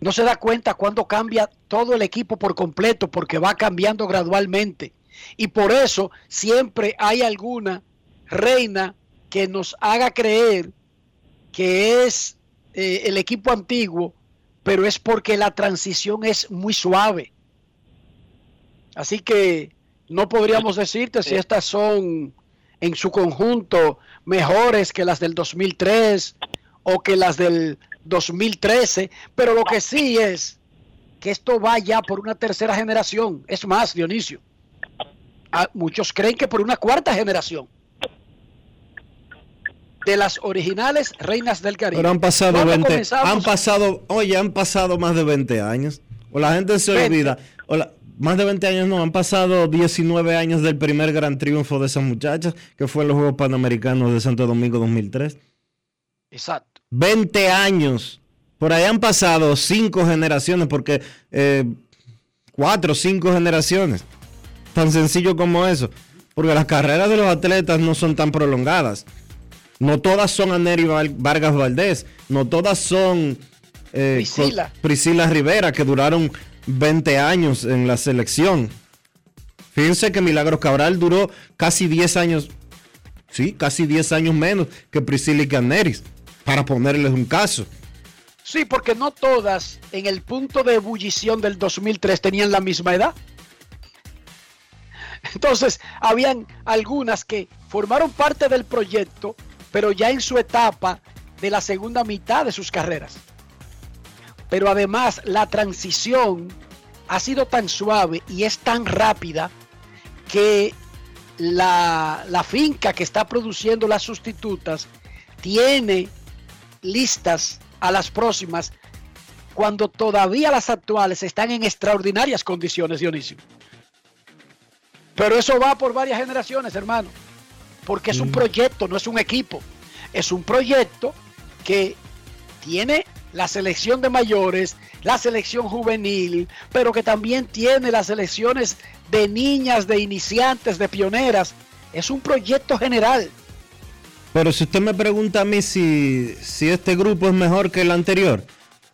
No se da cuenta cuando cambia todo el equipo por completo, porque va cambiando gradualmente. Y por eso siempre hay alguna reina que nos haga creer que es eh, el equipo antiguo, pero es porque la transición es muy suave. Así que no podríamos decirte si estas son en su conjunto mejores que las del 2003 o que las del 2013, pero lo que sí es que esto va ya por una tercera generación. Es más, Dionisio, muchos creen que por una cuarta generación de las originales reinas del Caribe. Pero han pasado ¿Cuándo 20, comenzamos? han pasado, oye, han pasado más de 20 años. O la gente se 20. olvida. O la- más de 20 años no, han pasado 19 años del primer gran triunfo de esas muchachas, que fue en los Juegos Panamericanos de Santo Domingo 2003. Exacto. 20 años. Por ahí han pasado cinco generaciones, porque eh, cuatro o cinco generaciones. Tan sencillo como eso. Porque las carreras de los atletas no son tan prolongadas. No todas son Anery Val- Vargas Valdés. No todas son eh, Priscila. Priscila Rivera, que duraron 20 años en la selección. Fíjense que Milagros Cabral duró casi 10 años. Sí, casi 10 años menos que Priscila Caneris. Para ponerles un caso. Sí, porque no todas en el punto de ebullición del 2003 tenían la misma edad. Entonces, habían algunas que formaron parte del proyecto, pero ya en su etapa de la segunda mitad de sus carreras. Pero además, la transición ha sido tan suave y es tan rápida que la, la finca que está produciendo las sustitutas tiene listas a las próximas cuando todavía las actuales están en extraordinarias condiciones, Dionisio. Pero eso va por varias generaciones, hermano. Porque es un proyecto, no es un equipo. Es un proyecto que tiene la selección de mayores, la selección juvenil, pero que también tiene las selecciones de niñas, de iniciantes, de pioneras. Es un proyecto general. Pero si usted me pregunta a mí si, si este grupo es mejor que el anterior,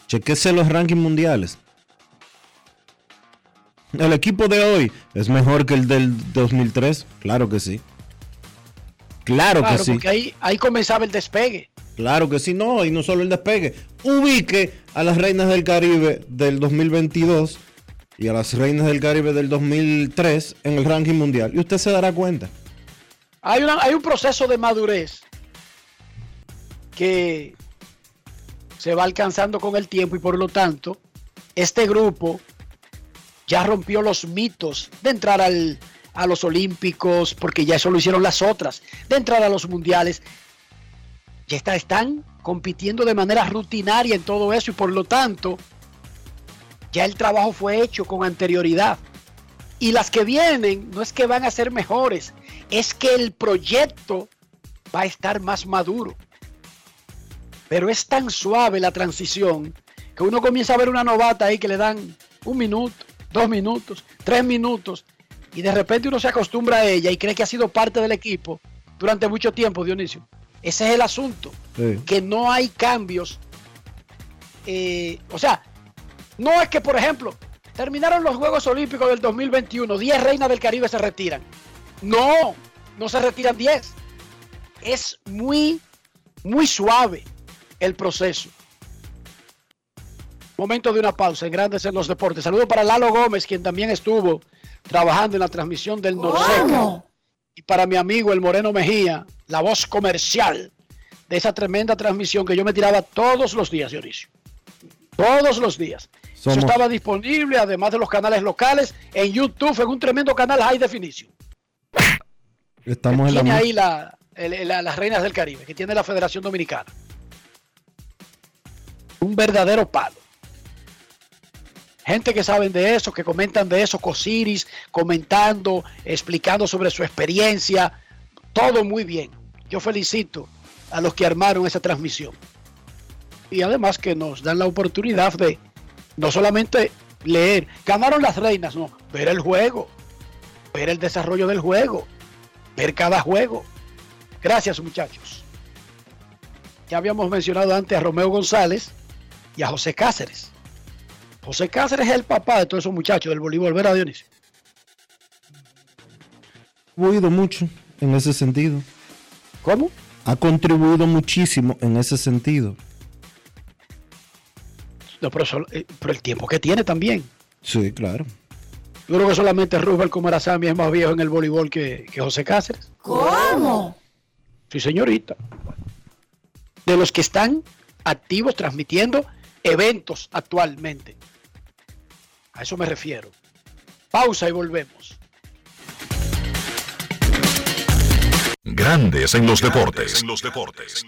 chequese los rankings mundiales. ¿El equipo de hoy es mejor que el del 2003? Claro que sí. Claro, Claro, que sí. porque ahí, ahí comenzaba el despegue. Claro que sí, no, y no solo el despegue. Ubique a las reinas del Caribe del 2022 y a las reinas del Caribe del 2003 en el ranking mundial y usted se dará cuenta. Hay, un proceso de madurez que se va alcanzando con el tiempo y por lo tanto este grupo ya rompió los mitos de entrar a los olímpicos, porque ya eso lo hicieron las otras, de entrar a los mundiales. Ya está, están compitiendo de manera rutinaria en todo eso y por lo tanto ya el trabajo fue hecho con anterioridad. Y las que vienen no es que van a ser mejores, es que el proyecto va a estar más maduro. Pero es tan suave la transición que uno comienza a ver una novata ahí que le dan un minuto, dos minutos, tres minutos, y de repente uno se acostumbra a ella y cree que ha sido parte del equipo durante mucho tiempo, Dionisio. Ese es el asunto, Sí. que no hay cambios. eh, o sea, no es que, por ejemplo, terminaron los Juegos Olímpicos del 2021, 10 reinas del Caribe se retiran. No, no se retiran 10. Es muy, muy suave el proceso. Momento de una pausa en Grandes en los Deportes. Saludo para Lalo Gómez, quien también estuvo trabajando en la transmisión del Norseca. Y para mi amigo el Moreno Mejía, la voz comercial de esa tremenda transmisión que yo me tiraba todos los días, Dionisio. Todos los días. Somos- Eso estaba disponible, además de los canales locales, en YouTube, en un tremendo canal High Definition. Estamos en la Tiene ahí la, el- la- las reinas del Caribe, que tiene la Federación Dominicana. Un verdadero palo. Gente que saben de eso, que comentan de eso, Cosiris, comentando, explicando sobre su experiencia. Todo muy bien. Yo felicito a los que armaron esa transmisión. Y además que nos dan la oportunidad de no solamente leer. Ganaron las reinas, no. Ver el juego. Ver el desarrollo del juego. Ver cada juego. Gracias, muchachos. Ya habíamos mencionado antes a Romeo González y a José Cáceres. José Cáceres es el papá de todos esos muchachos del voleibol, ¿verdad, Dionisio? Ha contribuido mucho en ese sentido. ¿Cómo? Ha contribuido muchísimo en ese sentido. No, pero, sol- eh, pero el tiempo que tiene también. Sí, claro. Yo creo que solamente Rubén Comarazami es más viejo en el voleibol que, que José Cáceres. ¿Cómo? Sí, señorita. De los que están activos transmitiendo eventos actualmente. A eso me refiero. Pausa y volvemos. Grandes en los deportes. En los deportes.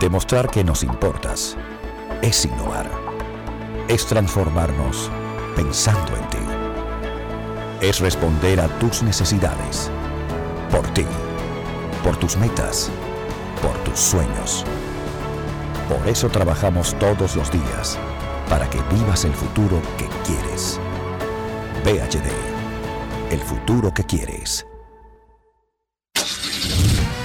Demostrar que nos importas es innovar. Es transformarnos pensando en ti. Es responder a tus necesidades. Por ti. Por tus metas. Por tus sueños. Por eso trabajamos todos los días. Para que vivas el futuro que quieres. VHD. El futuro que quieres.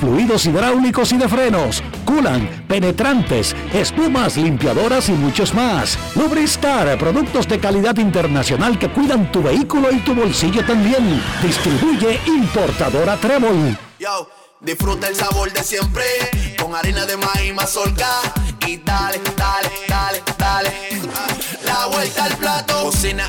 fluidos hidráulicos y de frenos, culan, penetrantes, espumas, limpiadoras y muchos más. Lubristar, productos de calidad internacional que cuidan tu vehículo y tu bolsillo también. Distribuye importadora Trébol. Disfruta el sabor de siempre con harina de maíz mazorca y dale, dale, dale, dale. La vuelta al plato, cocina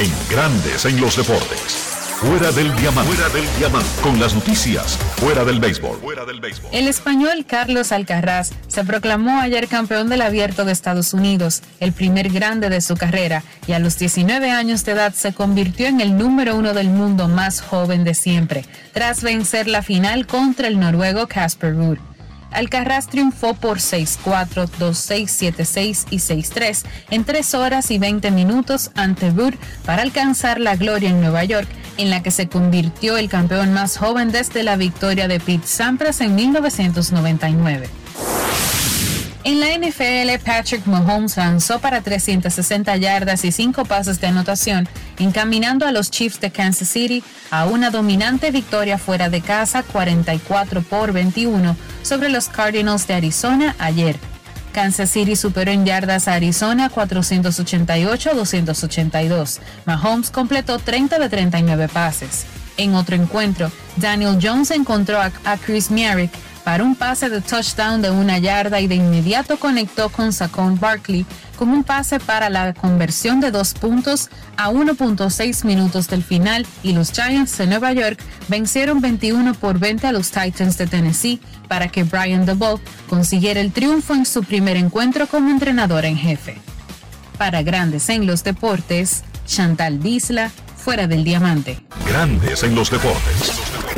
En Grandes en los deportes. Fuera del diamante. Fuera del diamante. Con las noticias. Fuera del béisbol. Fuera del béisbol. El español Carlos Alcaraz se proclamó ayer campeón del abierto de Estados Unidos, el primer grande de su carrera, y a los 19 años de edad se convirtió en el número uno del mundo más joven de siempre, tras vencer la final contra el noruego Casper Ruud. Alcaraz triunfó por 6-4, 2-6, 7-6 y 6-3 en 3 horas y 20 minutos ante Ruud para alcanzar la gloria en Nueva York, en la que se convirtió el campeón más joven desde la victoria de Pete Sampras en 1999. En la NFL, Patrick Mahomes lanzó para 360 yardas y 5 pases de anotación, encaminando a los Chiefs de Kansas City a una dominante victoria fuera de casa 44 por 21 sobre los Cardinals de Arizona ayer. Kansas City superó en yardas a Arizona 488-282. Mahomes completó 30 de 39 pases. En otro encuentro, Daniel Jones encontró a, Chris Merrick para un pase de touchdown de una yarda y de inmediato conectó con Saquon Barkley con un pase para la conversión de dos puntos a 1.6 minutos del final y los Giants de Nueva York vencieron 21 por 20 a los Titans de Tennessee para que Brian DeBolt consiguiera el triunfo en su primer encuentro como entrenador en jefe. Para Grandes en los Deportes, Chantal Disla, fuera del diamante. Grandes en los deportes.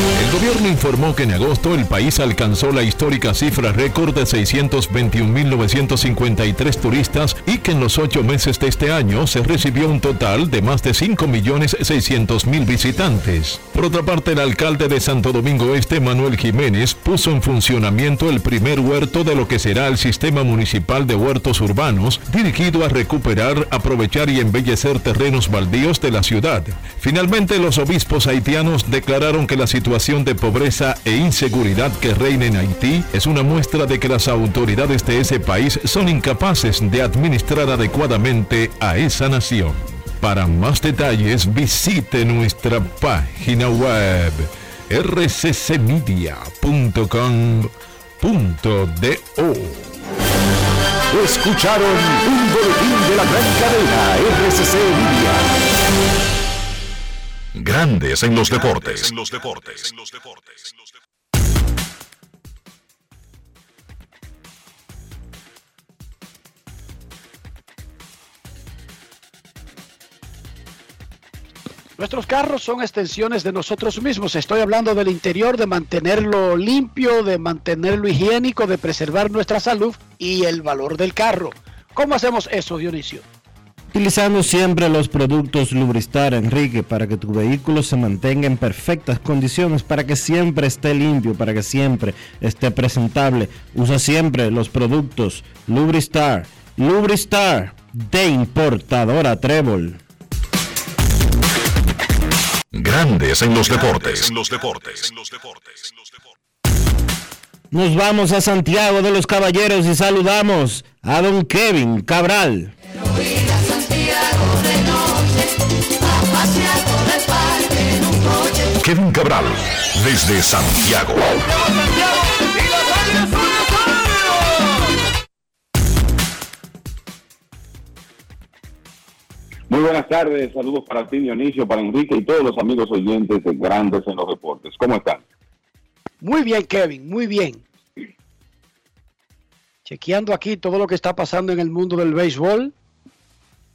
El gobierno informó que en agosto el país alcanzó la histórica cifra récord de 621.953 turistas y que en los ocho meses de este año se recibió un total de más de 5.600.000 visitantes. Por otra parte, el alcalde de Santo Domingo Este, Manuel Jiménez, puso en funcionamiento el primer huerto de lo que será el sistema municipal de huertos urbanos, dirigido a recuperar, aprovechar y embellecer terrenos baldíos de la ciudad. Finalmente, los obispos haitianos declararon que la situación de pobreza e inseguridad que reina en Haití es una muestra de que las autoridades de ese país son incapaces de administrar adecuadamente a esa nación. Para más detalles visite nuestra página web rccmedia.com.do. Escucharon un boletín de la gran cadena RCC. Grandes en los deportes. Nuestros carros son extensiones de nosotros mismos. Estoy hablando del interior, de mantenerlo limpio, de mantenerlo higiénico, de preservar nuestra salud y el valor del carro. ¿Cómo hacemos eso, Dionisio? Utilizando siempre los productos Lubristar, Enrique, para que tu vehículo se mantenga en perfectas condiciones, para que siempre esté limpio, para que siempre esté presentable. Usa siempre los productos Lubristar. Lubristar de importadora Trébol. Grandes en los deportes. Nos vamos a Santiago de los Caballeros y saludamos a don Kevin Cabral. Kevin Cabral, desde Santiago. Muy buenas tardes, saludos para ti Dionisio, para Enrique y todos los amigos oyentes de Grandes en los Deportes. ¿Cómo están? Muy bien, Kevin, muy bien. Chequeando aquí todo lo que está pasando en el mundo del béisbol.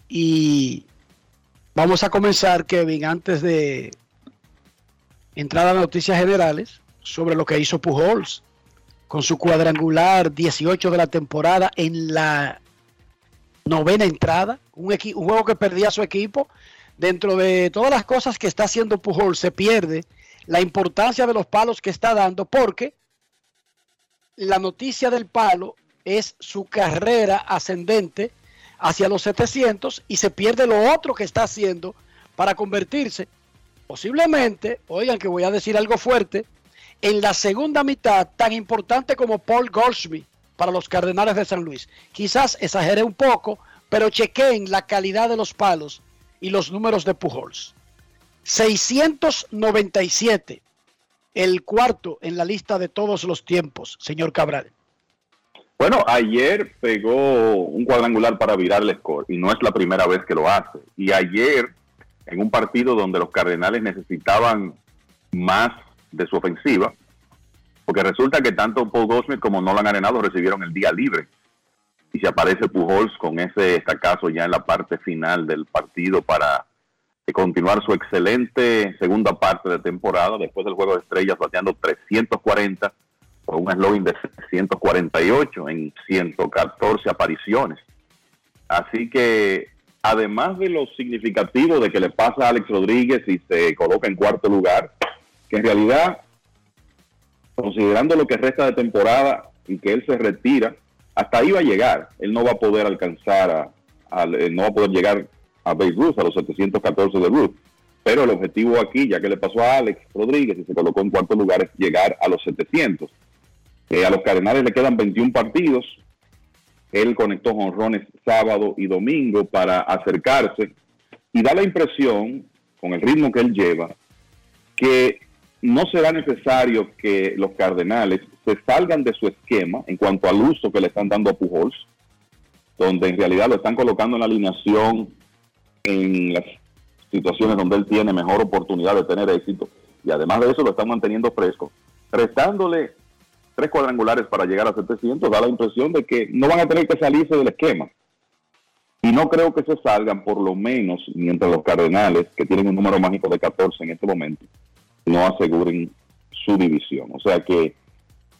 Y vamos a comenzar, Kevin, antes de entrar a noticias generales, sobre lo que hizo Pujols con su cuadrangular 18 de la temporada en la novena entrada, un, un juego que perdía su equipo. Dentro de todas las cosas que está haciendo Pujol, se pierde la importancia de los palos que está dando, porque la noticia del palo es su carrera ascendente hacia los 700 y se pierde lo otro que está haciendo para convertirse posiblemente, oigan que voy a decir algo fuerte, en la segunda mitad tan importante como Paul Goldschmidt para los Cardenales de San Luis. Quizás exageré un poco, pero chequeen la calidad de los palos y los números de Pujols. 697, el cuarto en la lista de todos los tiempos, señor Cabral. Bueno, ayer pegó un cuadrangular para virar el score y no es la primera vez que lo hace. Y ayer, en un partido donde los Cardenales necesitaban más de su ofensiva, porque resulta que tanto Paul Goldschmidt como Nolan Arenado recibieron el día libre. Y se aparece Pujols con ese estacazo ya en la parte final del partido para eh, continuar su excelente segunda parte de temporada después del juego de estrellas bateando 340 con un slogan de 148 en 114 apariciones. Así que, además de lo significativo de que le pasa a Alex Rodríguez y se coloca en cuarto lugar, que en realidad, considerando lo que resta de temporada y que él se retira, hasta ahí va a llegar. Él no va a poder alcanzar a, a- eh, no va a poder llegar a Babe Ruth, a los 714 de Ruth. Pero el objetivo aquí, ya que le pasó a Alex Rodríguez y se colocó en cuarto lugar, es llegar a los 700. Eh, a los Cardenales le quedan 21 partidos. Él conectó jonrones sábado y domingo para acercarse y da la impresión, con el ritmo que él lleva, que no será necesario que los Cardenales se salgan de su esquema en cuanto al uso que le están dando a Pujols, donde en realidad lo están colocando en la alineación en las situaciones donde él tiene mejor oportunidad de tener éxito y además de eso lo están manteniendo fresco, prestándole tres cuadrangulares para llegar a 700, da la impresión de que no van a tener que salirse del esquema. Y no creo que se salgan, por lo menos, mientras los Cardenales, que tienen un número mágico de 14 en este momento, no aseguren su división. O sea que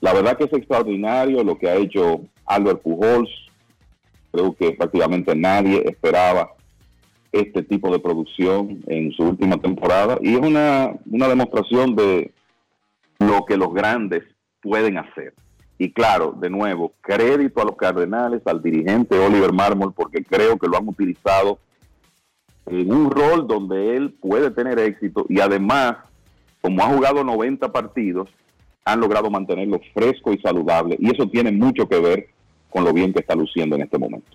la verdad que es extraordinario lo que ha hecho Albert Pujols. Creo que prácticamente nadie esperaba este tipo de producción en su última temporada y es una, una demostración de lo que los grandes pueden hacer. Y claro, de nuevo, crédito a los Cardenales, al dirigente Oliver Marmol, porque creo que lo han utilizado en un rol donde él puede tener éxito y además, como ha jugado 90 partidos, han logrado mantenerlo fresco y saludable y eso tiene mucho que ver con lo bien que está luciendo en este momento.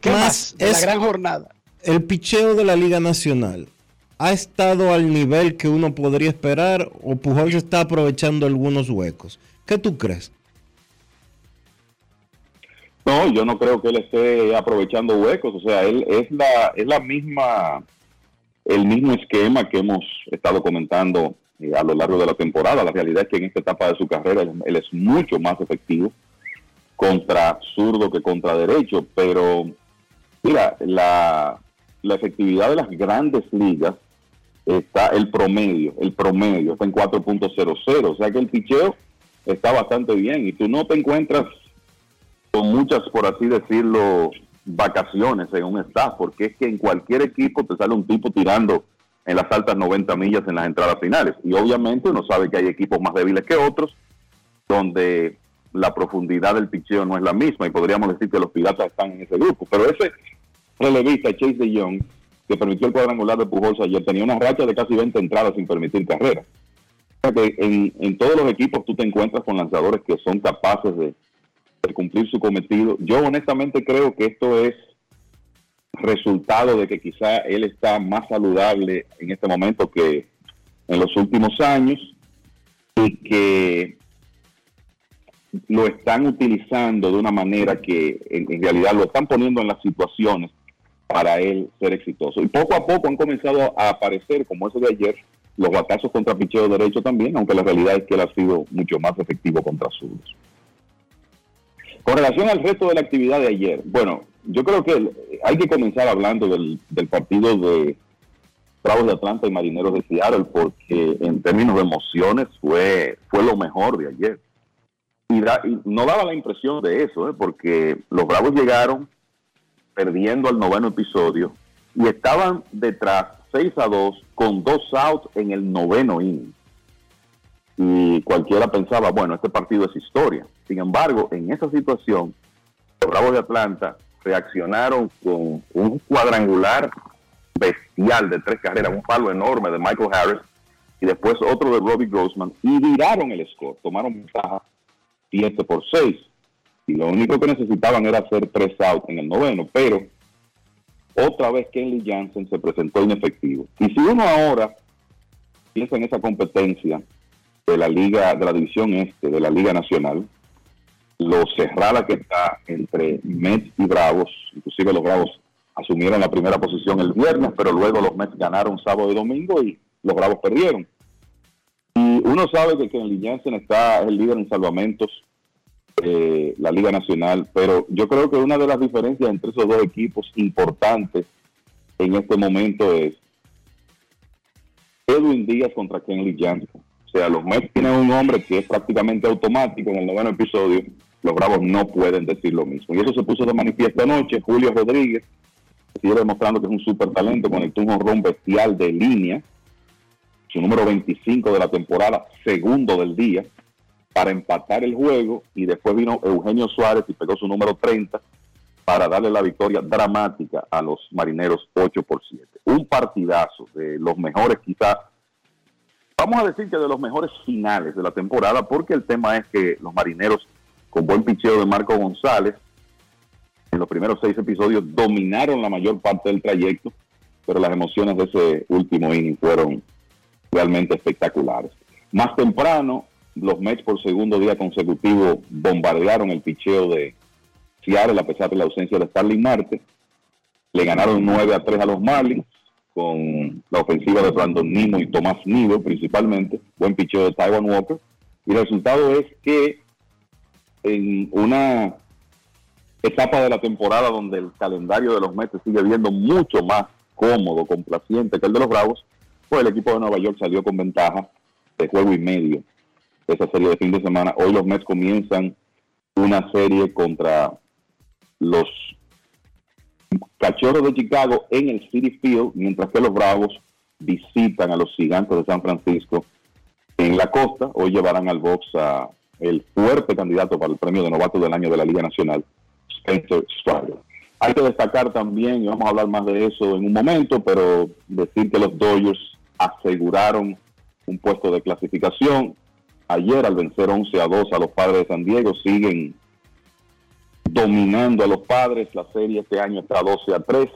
¿Qué más? La gran jornada. El picheo de la Liga Nacional ha estado al nivel que uno podría esperar o Pujol está aprovechando algunos huecos. ¿Qué tú crees? No, yo no creo que él esté aprovechando huecos. O sea, él es la, es la misma, el mismo esquema que hemos estado comentando eh, a lo largo de la temporada. La realidad es que en esta etapa de su carrera él es mucho más efectivo contra zurdo que contra derecho, pero mira, la, la efectividad de las grandes ligas está el promedio, el promedio está en 4.00, o sea que el picheo está bastante bien y tú no te encuentras con muchas, por así decirlo, vacaciones un staff, porque es que en cualquier equipo te sale un tipo tirando en las altas 90 millas en las entradas finales. Y obviamente uno sabe que hay equipos más débiles que otros, donde la profundidad del picheo no es la misma y podríamos decir que los piratas están en ese grupo. Pero ese relevista, Chase Young, que permitió el cuadrangular de Pujols ayer, tenía una racha de casi 20 entradas sin permitir carrera. O sea que en, en todos los equipos tú te encuentras con lanzadores que son capaces de, de cumplir su cometido. Yo honestamente creo que esto es resultado de que quizá él está más saludable en este momento que en los últimos años y que lo están utilizando de una manera que en, en realidad lo están poniendo en las situaciones para él ser exitoso. Y poco a poco han comenzado a aparecer, como eso de ayer, los batazos contra picheo derecho también, aunque la realidad es que él ha sido mucho más efectivo contra zurdos. Con relación al resto de la actividad de ayer, bueno, yo creo que hay que comenzar hablando del, partido de Bravos de Atlanta y Marineros de Seattle, porque en términos de emociones fue, fue lo mejor de ayer. Y, y no daba la impresión de eso, ¿eh? porque los Bravos llegaron perdiendo al noveno episodio y estaban detrás 6 a 2 con dos outs en el noveno inning. Y cualquiera pensaba, bueno, este partido es historia. Sin embargo, en esa situación, los Bravos de Atlanta reaccionaron con un cuadrangular bestial de tres carreras, un palo enorme de Michael Harris y después otro de Robbie Grossman y viraron el score, tomaron ventaja 7 por 6 y lo único que necesitaban era hacer tres outs en el noveno, pero otra vez Kenley Jansen se presentó inefectivo. Y si uno ahora piensa en esa competencia de la liga, de la división este, de la liga nacional, lo cerrada que está entre Mets y Bravos, inclusive los Bravos asumieron la primera posición el viernes, pero luego los Mets ganaron sábado y domingo y los Bravos perdieron. Y uno sabe que Kenley Jansen está es el líder en salvamentos eh, la Liga Nacional, pero yo creo que una de las diferencias entre esos dos equipos importantes en este momento es Edwin Díaz contra Kenley Jansen. O sea, los Mets tienen un hombre que es prácticamente automático en el noveno episodio, los Bravos no pueden decir lo mismo. Y eso se puso de manifiesto anoche. Julio Rodríguez sigue demostrando que es un super talento, conectó un honrón bestial de línea, su número 25 de la temporada, segundo del día para empatar el juego y después vino Eugenio Suárez y pegó su número 30 para darle la victoria dramática a los marineros 8 por 7. Un partidazo de los mejores quizás, vamos a decir que de los mejores finales de la temporada porque el tema es que los marineros con buen picheo de Marco González. En los primeros seis episodios dominaron la mayor parte del trayecto, pero las emociones de ese último inning fueron realmente espectaculares. Más temprano, los Mets por segundo día consecutivo bombardearon el picheo de Seattle a pesar de la ausencia de Starling Marte. Le ganaron 9 a 3 a los Marlins con la ofensiva de Brandon Nimo y Tomás Nido principalmente, buen picheo de Taiwan Walker. Y el resultado es que en una etapa de la temporada donde el calendario de los Mets sigue viendo mucho más cómodo, complaciente que el de los Bravos, pues el equipo de Nueva York salió con ventaja de juego y medio esa serie de fin de semana. Hoy los Mets comienzan una serie contra los Cachorros de Chicago en el City Field, mientras que los Bravos visitan a los Gigantes de San Francisco en la costa. Hoy llevarán al box a el fuerte candidato para el premio de novato del año de la Liga Nacional, Spencer Strider. Hay que destacar también, y vamos a hablar más de eso en un momento, pero decir que los Dodgers aseguraron un puesto de clasificación. Ayer, al vencer 11 a 2 a los padres de San Diego, siguen dominando a los padres. La serie este año está 12 a 3.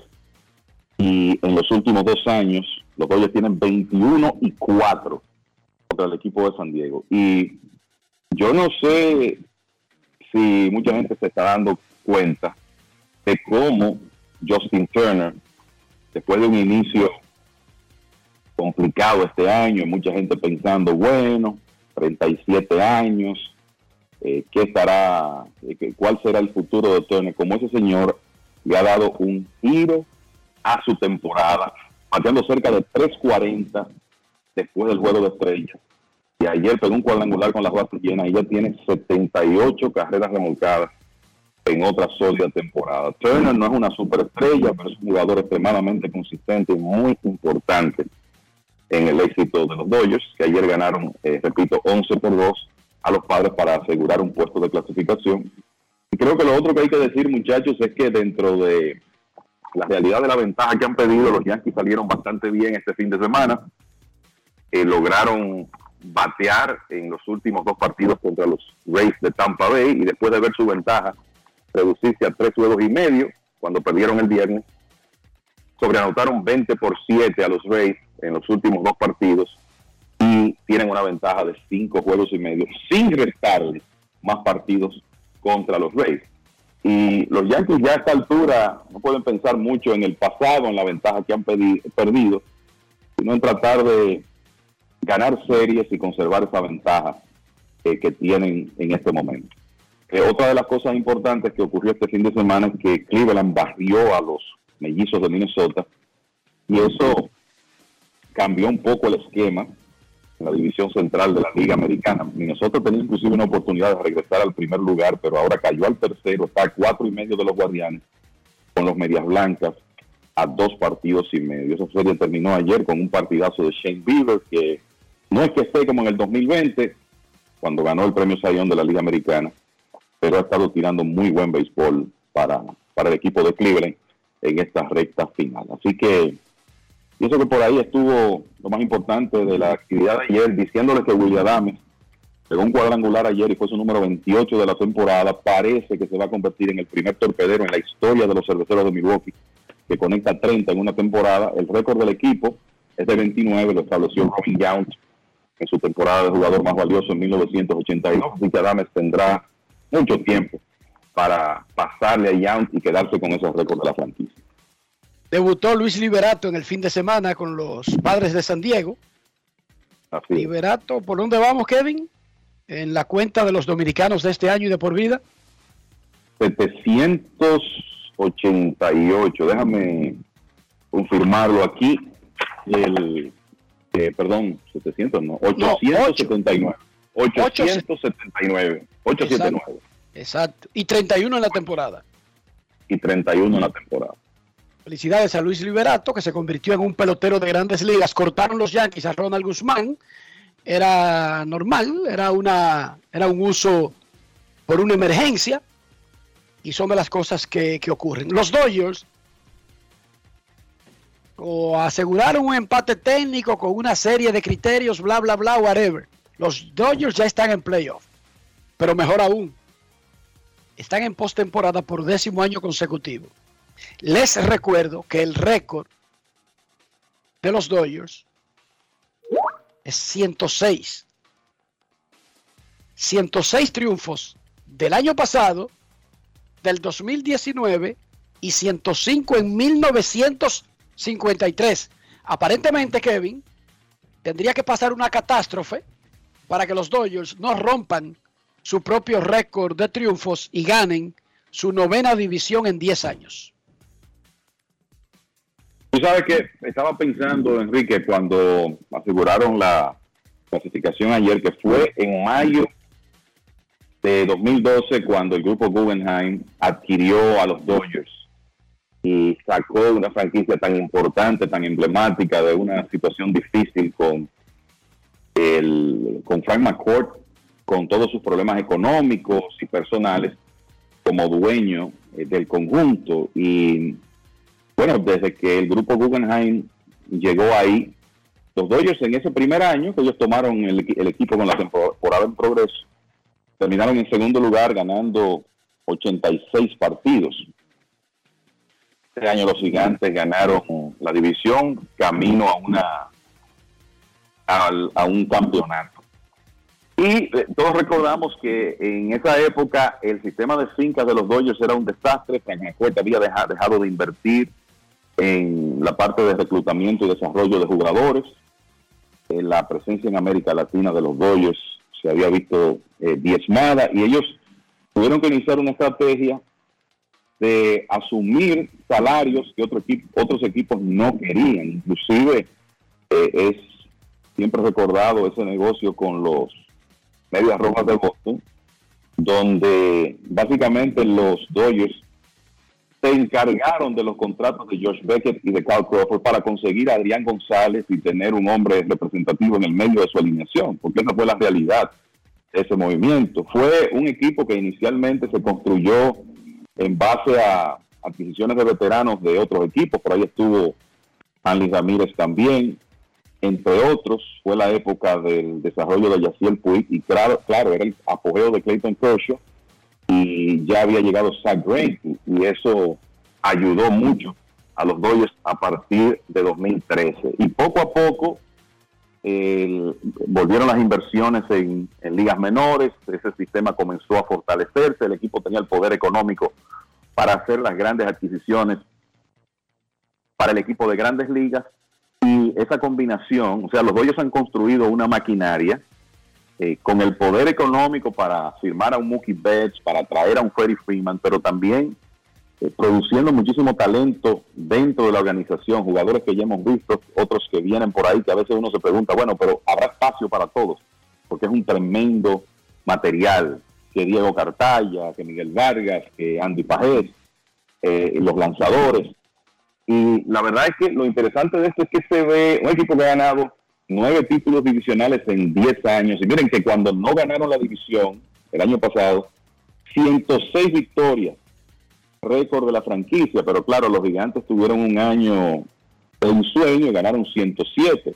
Y en los últimos dos años, los Dodgers tienen 21 y 4 contra el equipo de San Diego. Y yo no sé si mucha gente se está dando cuenta de cómo Justin Turner, después de un inicio complicado este año, mucha gente pensando, bueno, 37 años, eh, ¿qué estará, eh, cuál será el futuro de Turner? Como ese señor le ha dado un giro a su temporada, bateando cerca de 3.40 después del juego de estrellas. Y ayer pegó un cuadrangular con las bases llenas y ya tiene 78 carreras remolcadas en otra sólida temporada. Turner no es una superestrella, pero es un jugador extremadamente consistente y muy importante en el éxito de los Dodgers, que ayer ganaron, eh, repito, 11 por 2 a los padres para asegurar un puesto de clasificación. Y creo que lo otro que hay que decir, muchachos, es que dentro de la realidad de la ventaja que han pedido, los Yankees salieron bastante bien este fin de semana. Eh, lograron batear en los últimos dos partidos contra los Rays de Tampa Bay y después de ver su ventaja reducirse a tres juegos y medio cuando perdieron el viernes, sobreanotaron 20 por 7 a los Rays en los últimos dos partidos y tienen una ventaja de cinco juegos y medio sin restarles más partidos contra los Rays. Y los Yankees ya a esta altura no pueden pensar mucho en el pasado, en la ventaja que han perdido, sino en tratar de ganar series y conservar esa ventaja que tienen en este momento. Eh, otra de las cosas importantes que ocurrió este fin de semana es que Cleveland barrió a los mellizos de Minnesota y eso cambió un poco el esquema en la división central de la Liga Americana. Minnesota tenía inclusive una oportunidad de regresar al primer lugar, pero ahora cayó al tercero, está a cuatro y medio de los guardianes, con los medias blancas a dos partidos y medio. Esa serie terminó ayer con un partidazo de Shane Bieber, que no es que esté como en el 2020, cuando ganó el premio Sayón de la Liga Americana, pero ha estado tirando muy buen béisbol para, para el equipo de Cleveland en esta recta final. Así que pienso que por ahí estuvo lo más importante de la actividad de ayer, diciéndole que William Adams pegó un cuadrangular ayer y fue su número 28 de la temporada. Parece que se va a convertir en el primer torpedero en la historia de los cerveceros de Milwaukee, que conecta 30 en una temporada. El récord del equipo es de 29, lo estableció Robin Yount en su temporada de jugador más valioso en 1982. Así que tendrá mucho tiempo para pasarle a Young y quedarse con esos récords de la franquicia. Debutó Luis Liberato en el fin de semana con los padres de San Diego. Liberato, ¿por dónde vamos, Kevin? En la cuenta de los dominicanos de este año y de por vida. 788, déjame confirmarlo aquí. El eh, perdón, 700, no, 879. 879. 879. Exacto. Y 31 en la temporada. Y 31 en la temporada. Felicidades a Luis Liberato, que se convirtió en un pelotero de grandes ligas. Cortaron los Yankees a Ronald Guzmán. Era normal, era, una, era un uso por una emergencia. Y son de las cosas que, que ocurren. Los Dodgers o aseguraron un empate técnico con una serie de criterios, bla, bla, bla, whatever. Los Dodgers ya están en playoff. Pero mejor aún, están en postemporada por décimo año consecutivo. Les recuerdo que el récord de los Dodgers es 106. 106 triunfos del año pasado, del 2019 y 105 en 1953. Aparentemente, Kevin, tendría que pasar una catástrofe para que los Dodgers no rompan su propio récord de triunfos y ganen su novena división en 10 años. Tú sabes que estaba pensando, Enrique, cuando aseguraron la clasificación ayer, que fue en mayo de 2012 cuando el grupo Guggenheim adquirió a los Dodgers y sacó una franquicia tan importante, tan emblemática de una situación difícil con el con Frank McCourt, con todos sus problemas económicos y personales como dueño eh, del conjunto. Y bueno, desde que el grupo Guggenheim llegó ahí, los Dodgers en ese primer año que ellos tomaron el, equipo con la temporada en progreso, terminaron en segundo lugar ganando 86 partidos. Este año los gigantes ganaron la división camino a una a, un campeonato. Y eh, todos recordamos que en esa época el sistema de fincas de los Dodgers era un desastre, Cañacuete había dejado de invertir en la parte de reclutamiento y desarrollo de jugadores. Eh, la presencia en América Latina de los Dodgers se había visto eh, diezmada y ellos tuvieron que iniciar una estrategia de asumir salarios que otro otros equipos no querían. Inclusive eh, es siempre recordado ese negocio con los Medias Rojas de Boston, donde básicamente los Dodgers se encargaron de los contratos de Josh Beckett y de Carl Crawford para conseguir a Adrián González y tener un hombre representativo en el medio de su alineación, porque esa fue la realidad de ese movimiento. Fue un equipo que inicialmente se construyó en base a adquisiciones de veteranos de otros equipos, por ahí estuvo Andy Ramírez también, entre otros, fue la época del desarrollo de Yaciel Puig y claro, claro, era el apogeo de Clayton Kershaw y ya había llegado Zach Greinke y eso ayudó mucho a los Dodgers a partir de 2013 y poco a poco volvieron las inversiones en, ligas menores, ese sistema comenzó a fortalecerse, el equipo tenía el poder económico para hacer las grandes adquisiciones para el equipo de grandes ligas y esa combinación, o sea, los Dodgers han construido una maquinaria eh, con el poder económico para firmar a un Mookie Betts, para traer a un Freddie Freeman, pero también eh, produciendo muchísimo talento dentro de la organización, jugadores que ya hemos visto, otros que vienen por ahí, que a veces uno se pregunta, bueno, pero habrá espacio para todos, porque es un tremendo material que Diego Cartaya, que Miguel Vargas, que Andy Pajés, eh, los lanzadores. Y la verdad es que lo interesante de esto es que se ve un equipo que ha ganado nueve títulos divisionales en diez años. Y miren que cuando no ganaron la división el año pasado, 106 victorias, récord de la franquicia, pero claro, los gigantes tuvieron un año de un sueño y ganaron 107.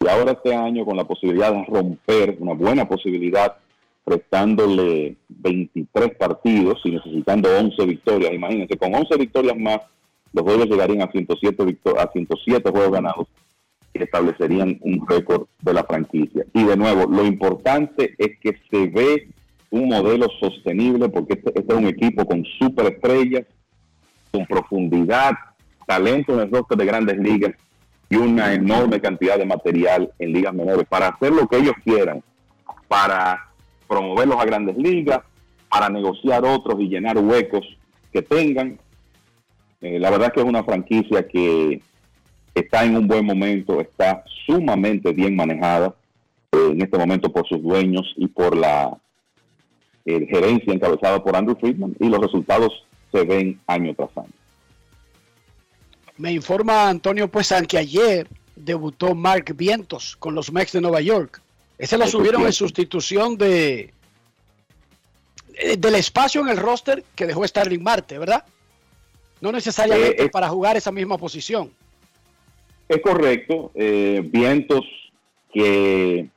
Y ahora este año con la posibilidad de romper, una buena posibilidad, prestándole 23 partidos y necesitando 11 victorias. Imagínense, con 11 victorias más, los juegos llegarían a 107, a 107 juegos ganados establecerían un récord de la franquicia. Y de nuevo, lo importante es que se ve un modelo sostenible porque este, este es un equipo con superestrellas, con profundidad, talento en el roster de grandes ligas y una enorme cantidad de material en ligas menores para hacer lo que ellos quieran, para promoverlos a grandes ligas, para negociar otros y llenar huecos que tengan. Eh, la verdad es que es una franquicia que está en un buen momento, está sumamente bien manejada eh, en este momento por sus dueños y por la eh, gerencia encabezada por Andrew Friedman y los resultados se ven año tras año. Me informa Antonio pues que ayer debutó Mark Vientos con los Mets de Nueva York. Ese lo subieron en sustitución de eh, del espacio en el roster que dejó Starling Marte, ¿verdad? No necesariamente para jugar esa misma posición. Es correcto. Eh, vientos que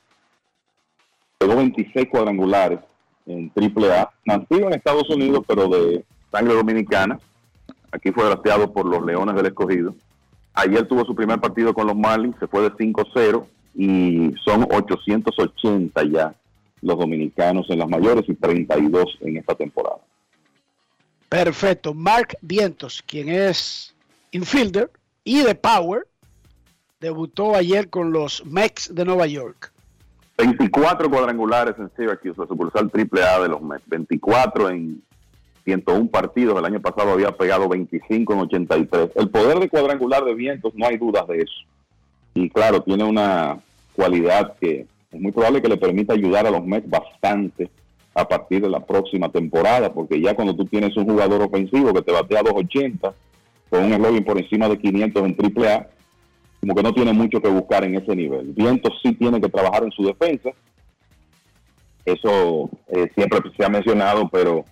pegó 26 cuadrangulares en AAA, nacido en Estados Unidos, pero de sangre dominicana. Aquí fue drafteado por los Leones del Escogido. Ayer tuvo su primer partido con los Marlins, se fue de 5-0 y son 880 ya los dominicanos en las mayores y 32 en esta temporada. Perfecto. Mark Vientos, quien es infielder y de power, debutó ayer con los Mets de Nueva York. 24 cuadrangulares en Syracuse, la sucursal triple A de los Mets. 24 en 101 partidos. El año pasado había pegado 25 en 83. El poder de cuadrangular de vientos, no hay dudas de eso. Y claro, tiene una cualidad que es muy probable que le permita ayudar a los Mets bastante a partir de la próxima temporada, porque ya cuando tú tienes un jugador ofensivo que te batea 280 con un eslogan por encima de 500 en triple A, como que no tiene mucho que buscar en ese nivel. Vientos sí tiene que trabajar en su defensa, eso eh, siempre se ha mencionado, pero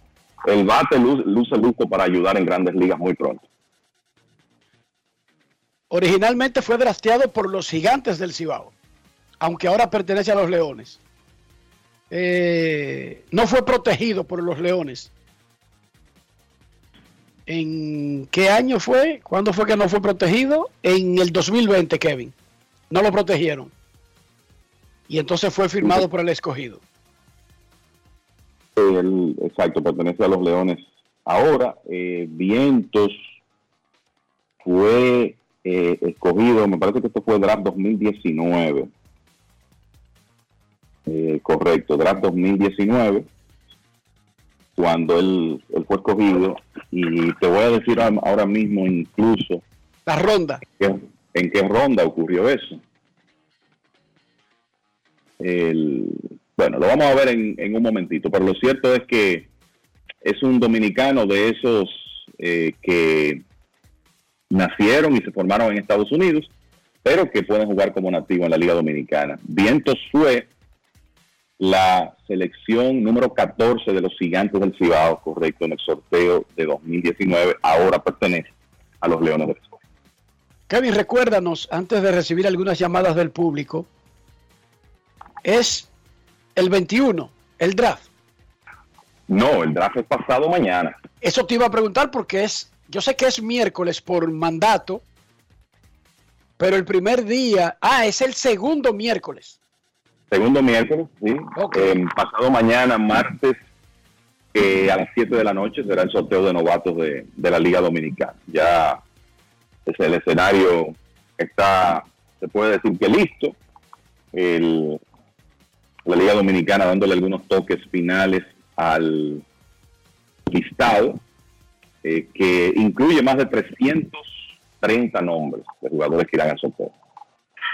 el bate luce, luce lujo para ayudar en grandes ligas muy pronto. Originalmente fue drafteado por los gigantes del Cibao, aunque ahora pertenece a los Leones. Eh, no fue protegido por los Leones. ¿En qué año fue? ¿Cuándo fue que no fue protegido? En el 2020, Kevin. No lo protegieron. Y entonces fue firmado por el escogido. El, exacto, pertenece a los Leones. Ahora, eh, Vientos fue eh, escogido, me parece que esto fue draft 2019. Eh, correcto, draft 2019, cuando él, él, fue escogido. Y te voy a decir ahora mismo incluso... La ronda. En qué, en qué ronda ocurrió eso. El, bueno, lo vamos a ver en, en, un momentito, pero lo cierto es que es un dominicano de esos eh, que nacieron y se formaron en Estados Unidos, pero que pueden jugar como nativo en la Liga Dominicana. Vientos fue la selección número 14 de los gigantes del Cibao, correcto, en el sorteo de 2019, ahora pertenece a los Leones del Escogido. Kevin, recuérdanos, antes de recibir algunas llamadas del público, es el 21, el draft. No, el draft es pasado mañana. Eso te iba a preguntar porque es, yo sé que es miércoles por mandato, pero el primer día, ah, es el segundo miércoles. Segundo miércoles, sí. Okay. Eh, pasado mañana, martes, eh, a las 7 de la noche, será el sorteo de novatos de, de, la Liga Dominicana. Ya es el escenario está, se puede decir que listo. El, la Liga Dominicana dándole algunos toques finales al listado, eh, que incluye más de 330 nombres de jugadores que irán al sorteo.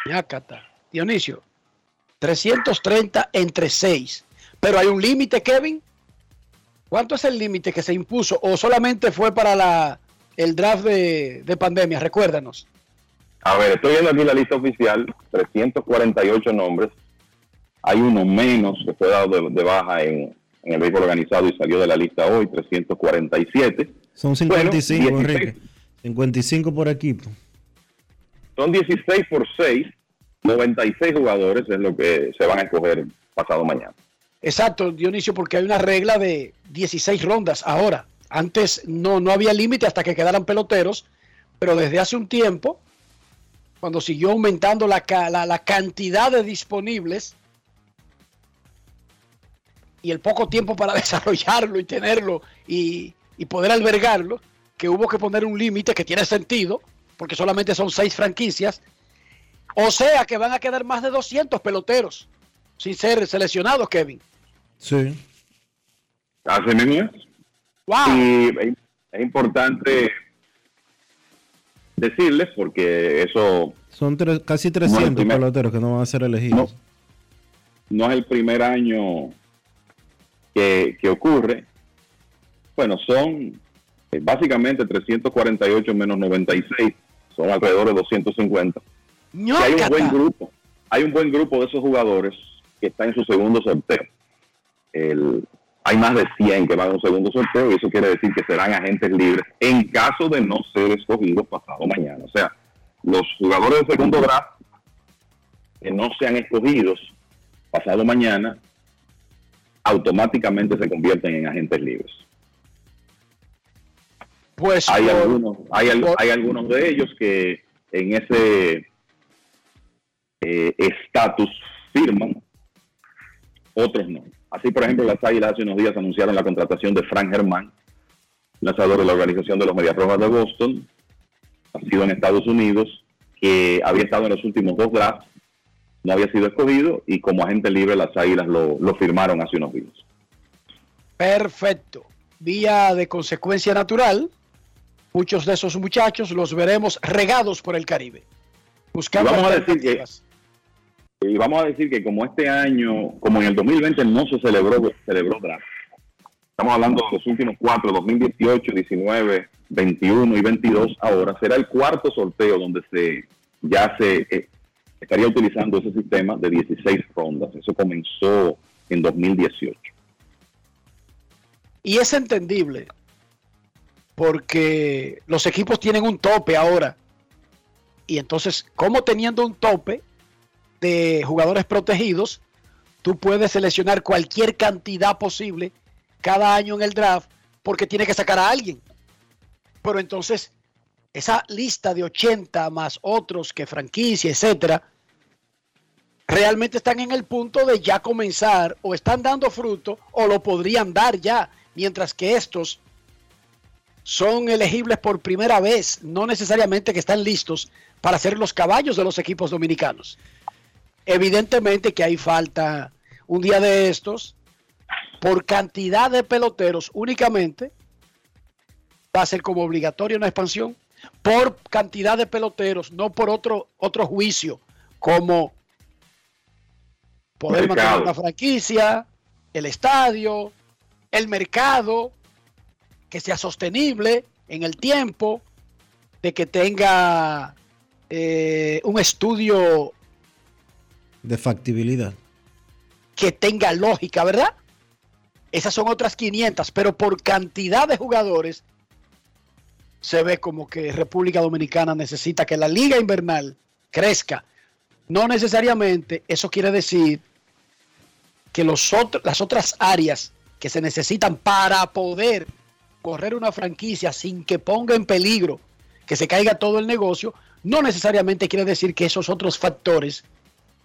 Ya, Cata. Dionisio, 330 entre 6. Pero hay un límite, Kevin. ¿Cuánto es el límite que se impuso? ¿O solamente fue para la, el draft de, de, pandemia? Recuérdanos. A ver, estoy viendo aquí la lista oficial, 348 nombres. Hay uno menos que fue dado de, de baja en, en, el vehículo organizado y salió de la lista hoy, 347. Son 55, bueno, 16, Enrique. 55 por equipo. Son 16 por 6. 96 jugadores es lo que se van a escoger pasado mañana. Exacto, Dionisio, porque hay una regla de 16 rondas ahora. Antes no, no había límite hasta que quedaran peloteros, pero desde hace un tiempo, cuando siguió aumentando la, la, la cantidad de disponibles y el poco tiempo para (laughs) desarrollarlo y tenerlo y, y poder albergarlo, que hubo que poner un límite que tiene sentido, porque solamente son seis franquicias, o sea que van a quedar más de 200 peloteros sin ser seleccionados, Kevin. Sí. Así mismo. Wow. Y es importante decirles, porque eso... Son tres, casi 300 no primer, peloteros que no van a ser elegidos. No, no es el primer año que, que ocurre. Bueno, son eh, básicamente 348 menos 96, son alrededor de 250 No, hay un buen grupo, hay un buen grupo de esos jugadores que está en su segundo sorteo. El, hay más de 100 que van a un segundo sorteo y eso quiere decir que serán agentes libres en caso de no ser escogidos pasado mañana. O sea, los jugadores de segundo draft que no sean escogidos pasado mañana automáticamente se convierten en agentes libres. Pues hay por- algunos, hay, al- por- hay algunos de ellos que en ese eh, estatus firman, otros no. Así, por ejemplo, las Águilas hace unos días anunciaron la contratación de Frank Germán, lanzador de la organización de los Medias Rojas de Boston, nacido en Estados Unidos, que había estado en los últimos dos drafts, no había sido escogido y como agente libre las Águilas lo, lo firmaron hace unos días. Perfecto. Vía de consecuencia natural, muchos de esos muchachos los veremos regados por el Caribe. Vamos a decir que. Y vamos a decir que como este año, como en el 2020 no se celebró, celebró draft. Estamos hablando de los últimos cuatro, 2018, 19, 21 y 22. Ahora será el cuarto sorteo donde se ya se eh, estaría utilizando ese sistema de 16 rondas. Eso comenzó en 2018. Y es entendible, porque los equipos tienen un tope ahora. Y entonces, como teniendo un tope de jugadores protegidos, tú puedes seleccionar cualquier cantidad posible cada año en el draft, porque tiene que sacar a alguien. Pero entonces, esa lista de 80 más otros que franquicia, etcétera, realmente están en el punto de ya comenzar o están dando fruto o lo podrían dar ya, mientras que estos son elegibles por primera vez, no necesariamente que están listos para ser los caballos de los equipos dominicanos. Evidentemente que hay falta un día de estos, por cantidad de peloteros únicamente, va a ser como obligatorio una expansión, por cantidad de peloteros, no por otro, otro juicio, como poder mantener una franquicia, el estadio, el mercado, que sea sostenible en el tiempo, de que tenga eh, un estudio De factibilidad. que tenga lógica, ¿verdad? Esas son otras 500, pero por cantidad de jugadores se ve como que República Dominicana necesita que la liga invernal crezca. No necesariamente eso quiere decir que los las otras áreas que se necesitan para poder correr una franquicia sin que ponga en peligro que se caiga todo el negocio, no necesariamente quiere decir que esos otros factores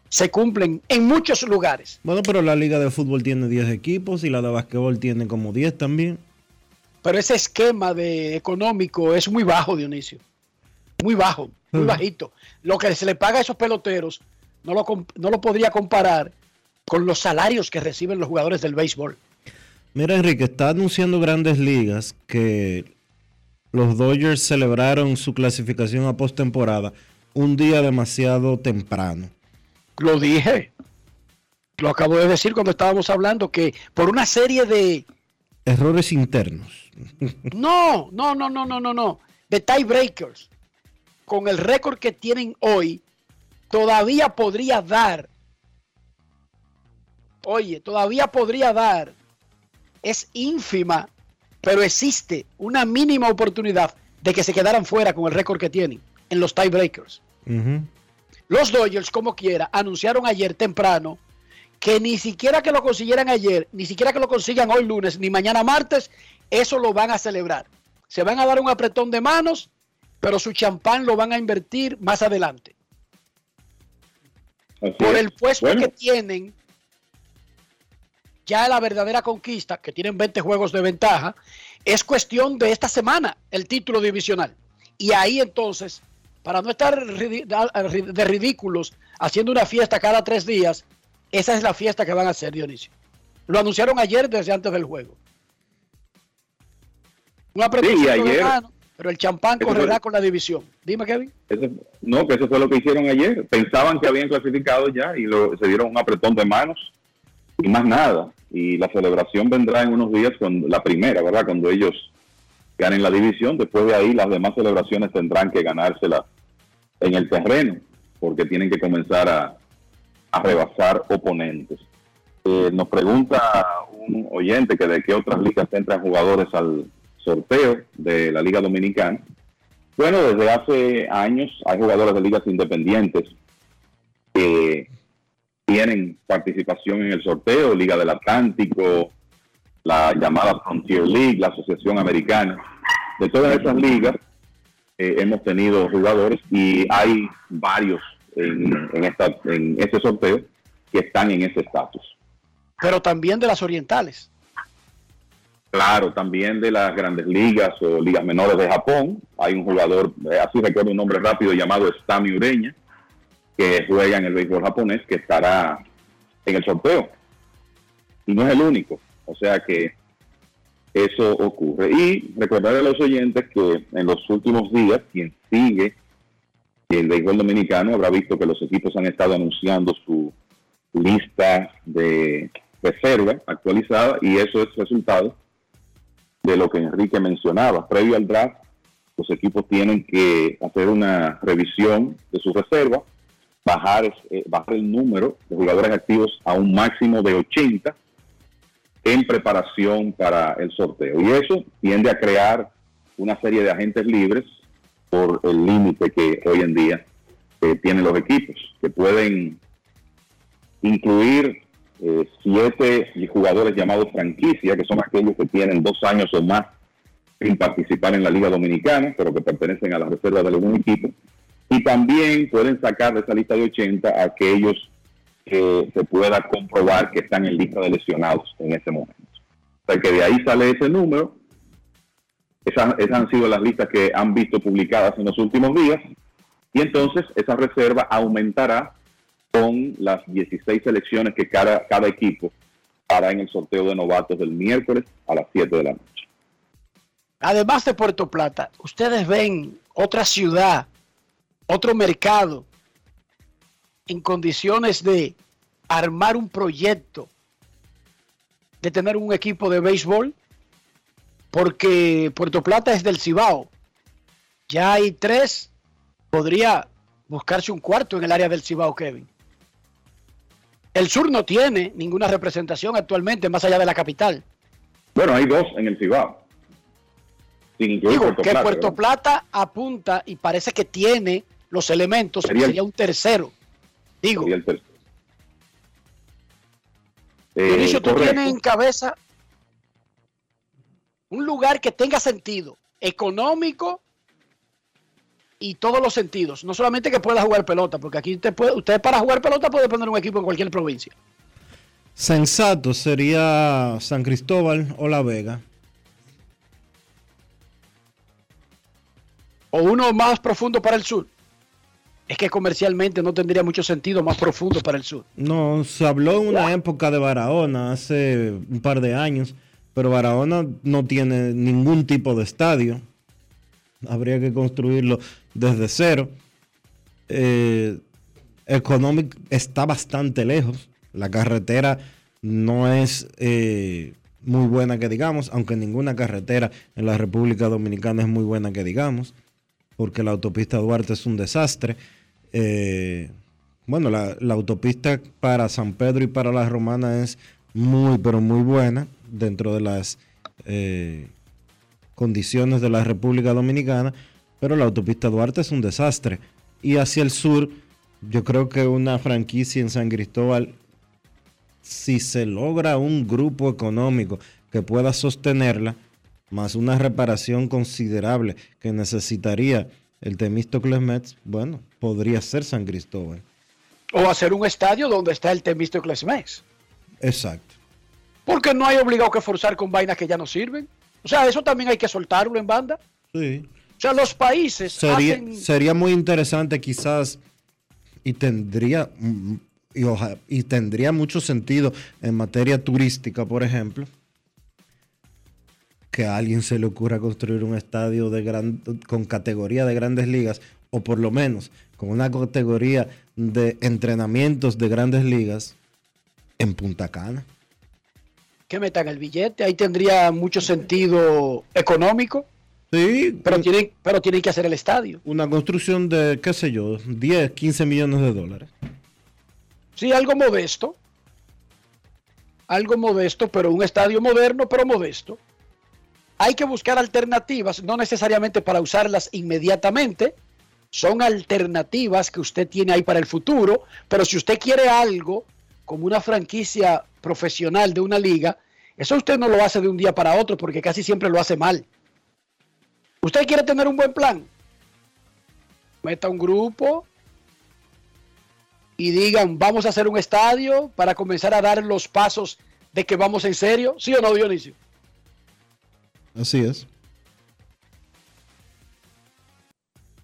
se cumplen en muchos lugares. Bueno, pero la liga de fútbol tiene 10 equipos y la de básquetbol tiene como 10 también. Pero ese esquema de económico es muy bajo, Dionisio. Muy bajo, muy Mm. bajito. Lo que se le paga a esos peloteros no lo, no lo podría comparar con los salarios que reciben los jugadores del béisbol. Mira, Enrique, está anunciando grandes ligas que los Dodgers celebraron su clasificación a postemporada un día demasiado temprano. Lo dije. Lo acabo de decir cuando estábamos hablando que por una serie de... Errores internos. No, no, no, no, no, no, no. De tiebreakers. Con el récord que tienen hoy, todavía podría dar. Oye, todavía podría dar. Es ínfima, pero existe una mínima oportunidad de que se quedaran fuera con el récord que tienen en los tiebreakers. Ujú. Los Dodgers, como quiera, anunciaron ayer temprano que ni siquiera que lo consiguieran ayer, ni siquiera que lo consigan hoy lunes, ni mañana martes, eso lo van a celebrar. Se van a dar un apretón de manos, pero su champán lo van a invertir más adelante. Así Por el puesto Bueno, que tienen, ya la verdadera conquista, que tienen 20 juegos de ventaja, es cuestión de esta semana, el título divisional. Y ahí entonces, para no estar de ridículos haciendo una fiesta cada tres días, esa es la fiesta que van a hacer, Dionisio. Lo anunciaron ayer desde antes del juego. Un apretón Sí, ayer- mano, pero el champán correrá fue- con la división. Dime, Kevin. Eso- no, que eso fue lo que hicieron ayer. Pensaban que habían clasificado ya y lo, se dieron un apretón de manos y más nada. Y la celebración vendrá en unos días con la primera, ¿verdad? Cuando ellos ganen la división. Después de ahí, las demás celebraciones tendrán que ganársela en el terreno, porque tienen que comenzar a, rebasar oponentes. Eh, nos pregunta un oyente que de qué otras ligas entran jugadores al sorteo de la Liga Dominicana. Bueno, desde hace años hay jugadores de ligas independientes que tienen participación en el sorteo, Liga del Atlántico, la llamada Frontier League, la Asociación Americana. De todas esas ligas eh, hemos tenido jugadores y hay varios en, en, esta, en ese sorteo que están en ese estatus. Pero también de las orientales. Claro, también de las grandes ligas o ligas menores de Japón. Hay un jugador, eh, así recuerdo un nombre rápido, llamado Stami Ureña, que juega en el béisbol japonés, que estará en el sorteo. Y no es el único. O sea que eso ocurre. Y recordar a los oyentes que en los últimos días, quien sigue el béisbol dominicano habrá visto que los equipos han estado anunciando su lista de reserva actualizada y eso es resultado de lo que Enrique mencionaba. Previo al draft, los equipos tienen que hacer una revisión de su reserva, bajar, eh, bajar el número de jugadores activos a un máximo de 80 en preparación para el sorteo. Y eso tiende a crear una serie de agentes libres por el límite que hoy en día eh, tienen los equipos, que pueden incluir eh, siete jugadores llamados franquicia, que son aquellos que tienen dos años o más sin participar en la Liga Dominicana, pero que pertenecen a la reserva de algún equipo. Y también pueden sacar de esa lista de 80 aquellos que se pueda comprobar que están en lista de lesionados en ese momento. O sea que de ahí sale ese número. Esas, esas han sido las listas que han visto publicadas en los últimos días. Y entonces esa reserva aumentará con las 16 selecciones que cada, cada equipo hará en el sorteo de novatos del miércoles a las 7 de la noche. Además de Puerto Plata, ustedes ven otra ciudad, otro mercado en condiciones de armar un proyecto, de tener un equipo de béisbol, porque Puerto Plata es del Cibao. Ya hay tres, podría buscarse un cuarto en el área del Cibao, Kevin. El sur no tiene ninguna representación actualmente más allá de la capital. Bueno, hay dos en el Cibao. Sin Digo, Puerto que Plata, Puerto Plata apunta y parece que tiene los elementos, sería, sería un tercero. Digo. Sería el tercero. Eh, tú tienes en cabeza un lugar que tenga sentido económico y todos los sentidos. No solamente que pueda jugar pelota, porque aquí usted, puede, usted para jugar pelota puede poner un equipo en cualquier provincia. Sensato sería San Cristóbal o La Vega. O uno más profundo para el sur. Es que comercialmente no tendría mucho sentido más profundo para el sur. No, se habló en una época de Barahona hace un par de años, pero Barahona no tiene ningún tipo de estadio. Habría que construirlo desde cero. Eh, Economic está bastante lejos. La carretera no es eh, muy buena que digamos, aunque ninguna carretera en la República Dominicana es muy buena que digamos, porque la autopista Duarte es un desastre. Eh, bueno, la, autopista para San Pedro y para la Romana es muy, pero muy buena dentro de las eh, condiciones de la República Dominicana, pero la autopista Duarte es un desastre. Y hacia el sur, yo creo que una franquicia en San Cristóbal, si se logra un grupo económico que pueda sostenerla, más una reparación considerable que necesitaría el Temístocles Mets, bueno, podría ser San Cristóbal. O hacer un estadio donde está el Temístocles Mets. Exacto. Porque no hay obligado que forzar con vainas que ya no sirven. O sea, eso también hay que soltarlo en banda. Sí. O sea, los países sería, hacen... sería muy interesante quizás y tendría y, oja, y tendría mucho sentido en materia turística, por ejemplo, que a alguien se le ocurra construir un estadio de gran, con categoría de grandes ligas, o por lo menos con una categoría de entrenamientos de grandes ligas en Punta Cana. Que metan el billete, ahí tendría mucho sentido económico. Sí. Pero tienen, pero tienen que hacer el estadio. Una construcción de, qué sé yo, 10, 15 millones de dólares. Sí, algo modesto. Algo modesto, pero un estadio moderno, pero modesto hay que buscar alternativas, no necesariamente para usarlas inmediatamente, son alternativas que usted tiene ahí para el futuro, pero si usted quiere algo como una franquicia profesional de una liga, eso usted no lo hace de un día para otro porque casi siempre lo hace mal. ¿Usted quiere tener un buen plan? Meta un grupo y digan, vamos a hacer un estadio para comenzar a dar los pasos de que vamos en serio. ¿Sí o no, Dionisio? Así es.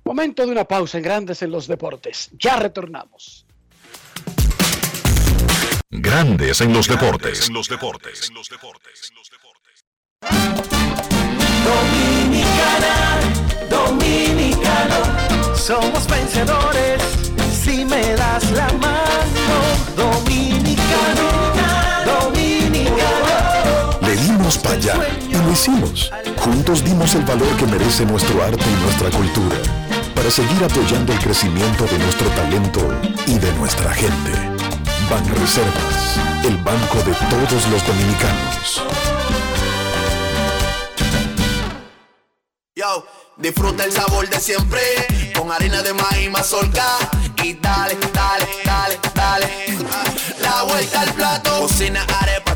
Momento de una pausa en Grandes en los Deportes. Ya retornamos. Grandes en los deportes. En los deportes. En los deportes. Dominicana, dominicano, somos vencedores si me das la mano. Dominicano, dominicano. Le dimos para allá y lo hicimos. Juntos dimos el valor que merece nuestro arte y nuestra cultura para seguir apoyando el crecimiento de nuestro talento y de nuestra gente. Banreservas, el banco de todos los dominicanos. Yo, disfruta el sabor de siempre con harina de maíz mazorca y dale, dale, dale, dale. La vuelta al plato, cocina arepa,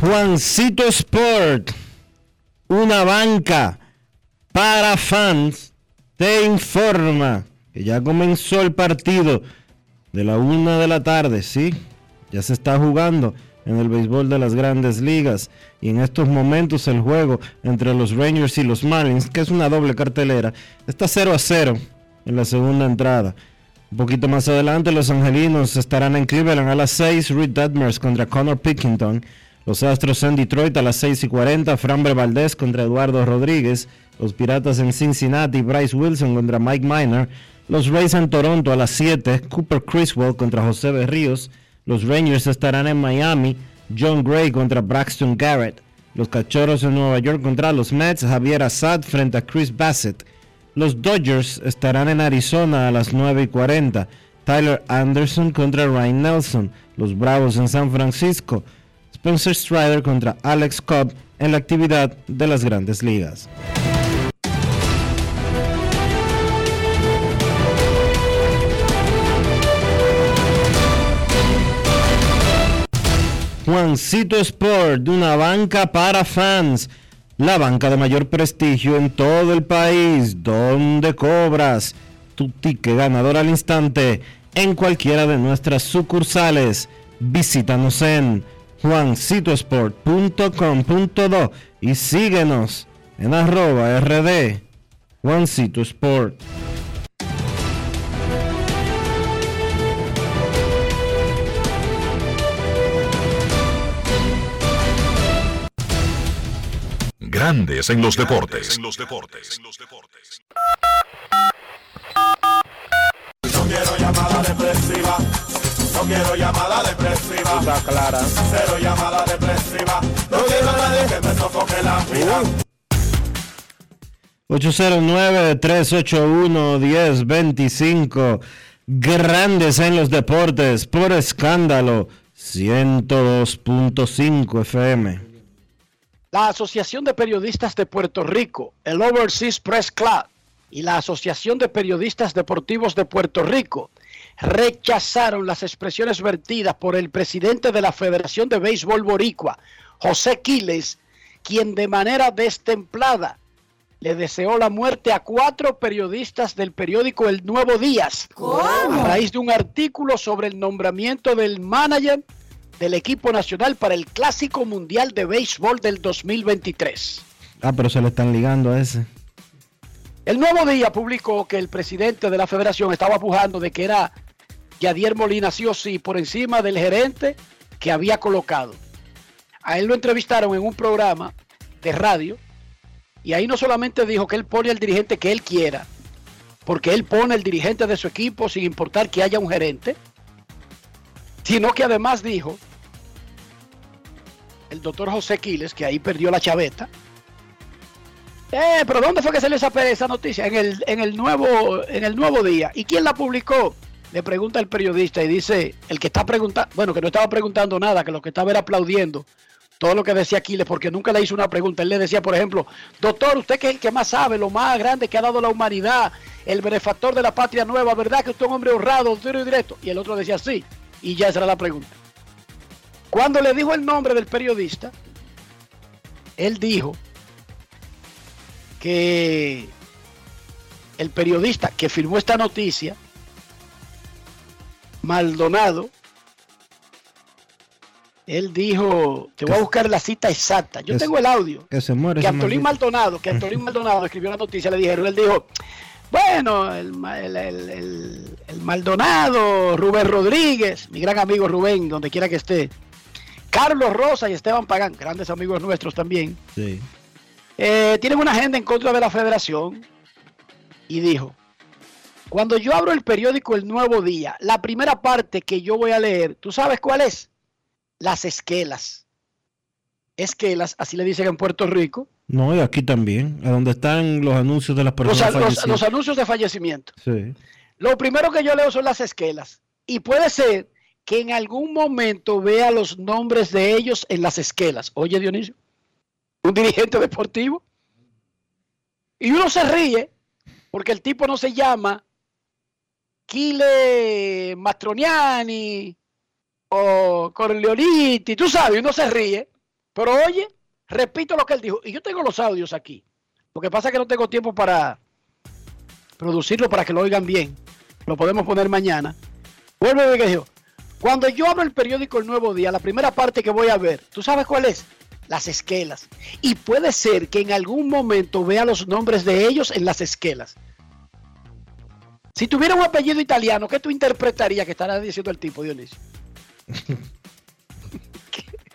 Juancito Sport, una banca para fans, te informa que ya comenzó el partido de la una de la tarde, sí, ya se está jugando en el béisbol de las grandes ligas y en estos momentos el juego entre los Rangers y los Marlins, que es una doble cartelera, está 0 a 0 en la segunda entrada. Un poquito más adelante los angelinos estarán en Cleveland a las 6, Reed Detmers contra Connor Pickington. Los Astros en Detroit a las 6 y 40, Framber Valdez contra Eduardo Rodríguez. Los Piratas en Cincinnati, Bryce Wilson contra Mike Miner. Los Rays en Toronto a las 7, Cooper Criswell contra José Berríos. Los Rangers estarán en Miami, John Gray contra Braxton Garrett. Los Cachorros en Nueva York contra los Mets, Javier Assad frente a Chris Bassett. Los Dodgers estarán en Arizona a las 9 y 40. Tyler Anderson contra Ryan Nelson. Los Bravos en San Francisco. Spencer Strider contra Alex Cobb en la actividad de las grandes ligas. Juancito Sport, una banca para fans. La banca de mayor prestigio en todo el país, donde cobras tu ticket ganador al instante en cualquiera de nuestras sucursales. Visítanos en juancitosport.com.do y síguenos en arroba rd Juancito Sport. Grandes en los deportes. No quiero llamada depresiva. No quiero llamada depresiva. Está clara. Cero llamada depresiva. No quiero a nadie que me sofoque la vida. 809-381-1025. Grandes en los deportes por escándalo 102.5 FM. La Asociación de Periodistas de Puerto Rico, el Overseas Press Club y la Asociación de Periodistas Deportivos de Puerto Rico rechazaron las expresiones vertidas por el presidente de la Federación de Béisbol Boricua, José Quiles, quien de manera destemplada le deseó la muerte a cuatro periodistas del periódico El Nuevo Días a raíz de un artículo sobre el nombramiento del manager del equipo nacional para el Clásico Mundial de Béisbol del 2023. Ah, pero se le están ligando a ese. El Nuevo Día publicó que el presidente de la federación estaba pujando de que era Yadier Molina sí o sí por encima del gerente que había colocado. A él lo entrevistaron en un programa de radio y ahí no solamente dijo que él pone al dirigente que él quiera, porque él pone el dirigente de su equipo sin importar que haya un gerente, sino que además dijo el doctor José Quiles, que ahí perdió la chaveta. Eh, pero ¿dónde fue que les esa, esa noticia? En el, en el nuevo, en el nuevo día. ¿Y quién la publicó? Le pregunta el periodista y dice, el que está preguntando, bueno, que no estaba preguntando nada, que lo que estaba era aplaudiendo todo lo que decía Aquiles, porque nunca le hizo una pregunta. Él le decía, por ejemplo, doctor, usted que es el que más sabe, lo más grande que ha dado la humanidad, el benefactor de la patria nueva, ¿verdad que usted es un hombre honrado, tiro y directo? Y el otro decía, sí, y ya esa era la pregunta. Cuando le dijo el nombre del periodista, él dijo que el periodista que firmó esta noticia, Maldonado, él dijo, te voy a buscar la cita exacta. Yo tengo el audio. Que se muere. Que Antolín Maldonado, que (laughs) Antolín Maldonado escribió la noticia, le dijeron, él dijo, bueno, el, el, el, el, Maldonado, Rubén Rodríguez, mi gran amigo Rubén, donde quiera que esté, Carlos Rosa y Esteban Pagán, grandes amigos nuestros también, sí. eh, tienen una agenda en contra de la federación y dijo, cuando yo abro el periódico El Nuevo Día, la primera parte que yo voy a leer, ¿tú sabes cuál es? Las esquelas. Esquelas, así le dicen en Puerto Rico. No, y aquí también, a donde están los anuncios de las personas los, los, los anuncios de fallecimiento. Sí. Lo primero que yo leo son las esquelas. Y puede ser que en algún momento vea los nombres de ellos en las esquelas. Oye, Dionisio, un dirigente deportivo. Y uno se ríe porque el tipo no se llama Kile Mastroniani o Corleoniti, tú sabes, uno se ríe. Pero oye, repito lo que él dijo. Y yo tengo los audios aquí. Lo que pasa que no tengo tiempo para producirlo para que lo oigan bien. Lo podemos poner mañana. Vuelve ver que dijo. Cuando yo abro el periódico El Nuevo Día, la primera parte que voy a ver, ¿tú sabes cuál es? Las esquelas. Y puede ser que en algún momento vea los nombres de ellos en las esquelas. Si tuviera un apellido italiano, ¿qué tú interpretarías que estará diciendo el tipo, Dionisio? (laughs)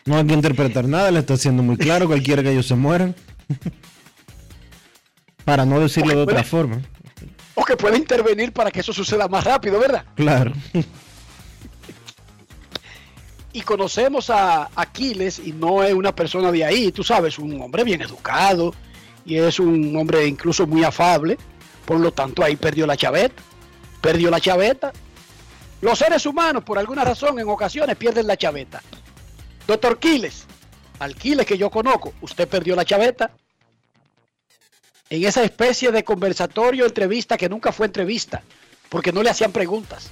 No hay que interpretar nada, le está haciendo muy claro, cualquiera que ellos se mueran. (laughs) Para no decirlo de otra puede, forma. O que puede intervenir para que eso suceda más rápido, ¿verdad? Claro. Y conocemos a Aquiles y no es una persona de ahí, tú sabes, un hombre bien educado y es un hombre incluso muy afable. Por lo tanto, ahí perdió la chaveta. Perdió la chaveta. Los seres humanos, por alguna razón, en ocasiones pierden la chaveta. Doctor Quiles, al Quiles que yo conozco, usted perdió la chaveta en esa especie de conversatorio, entrevista que nunca fue entrevista, porque no le hacían preguntas.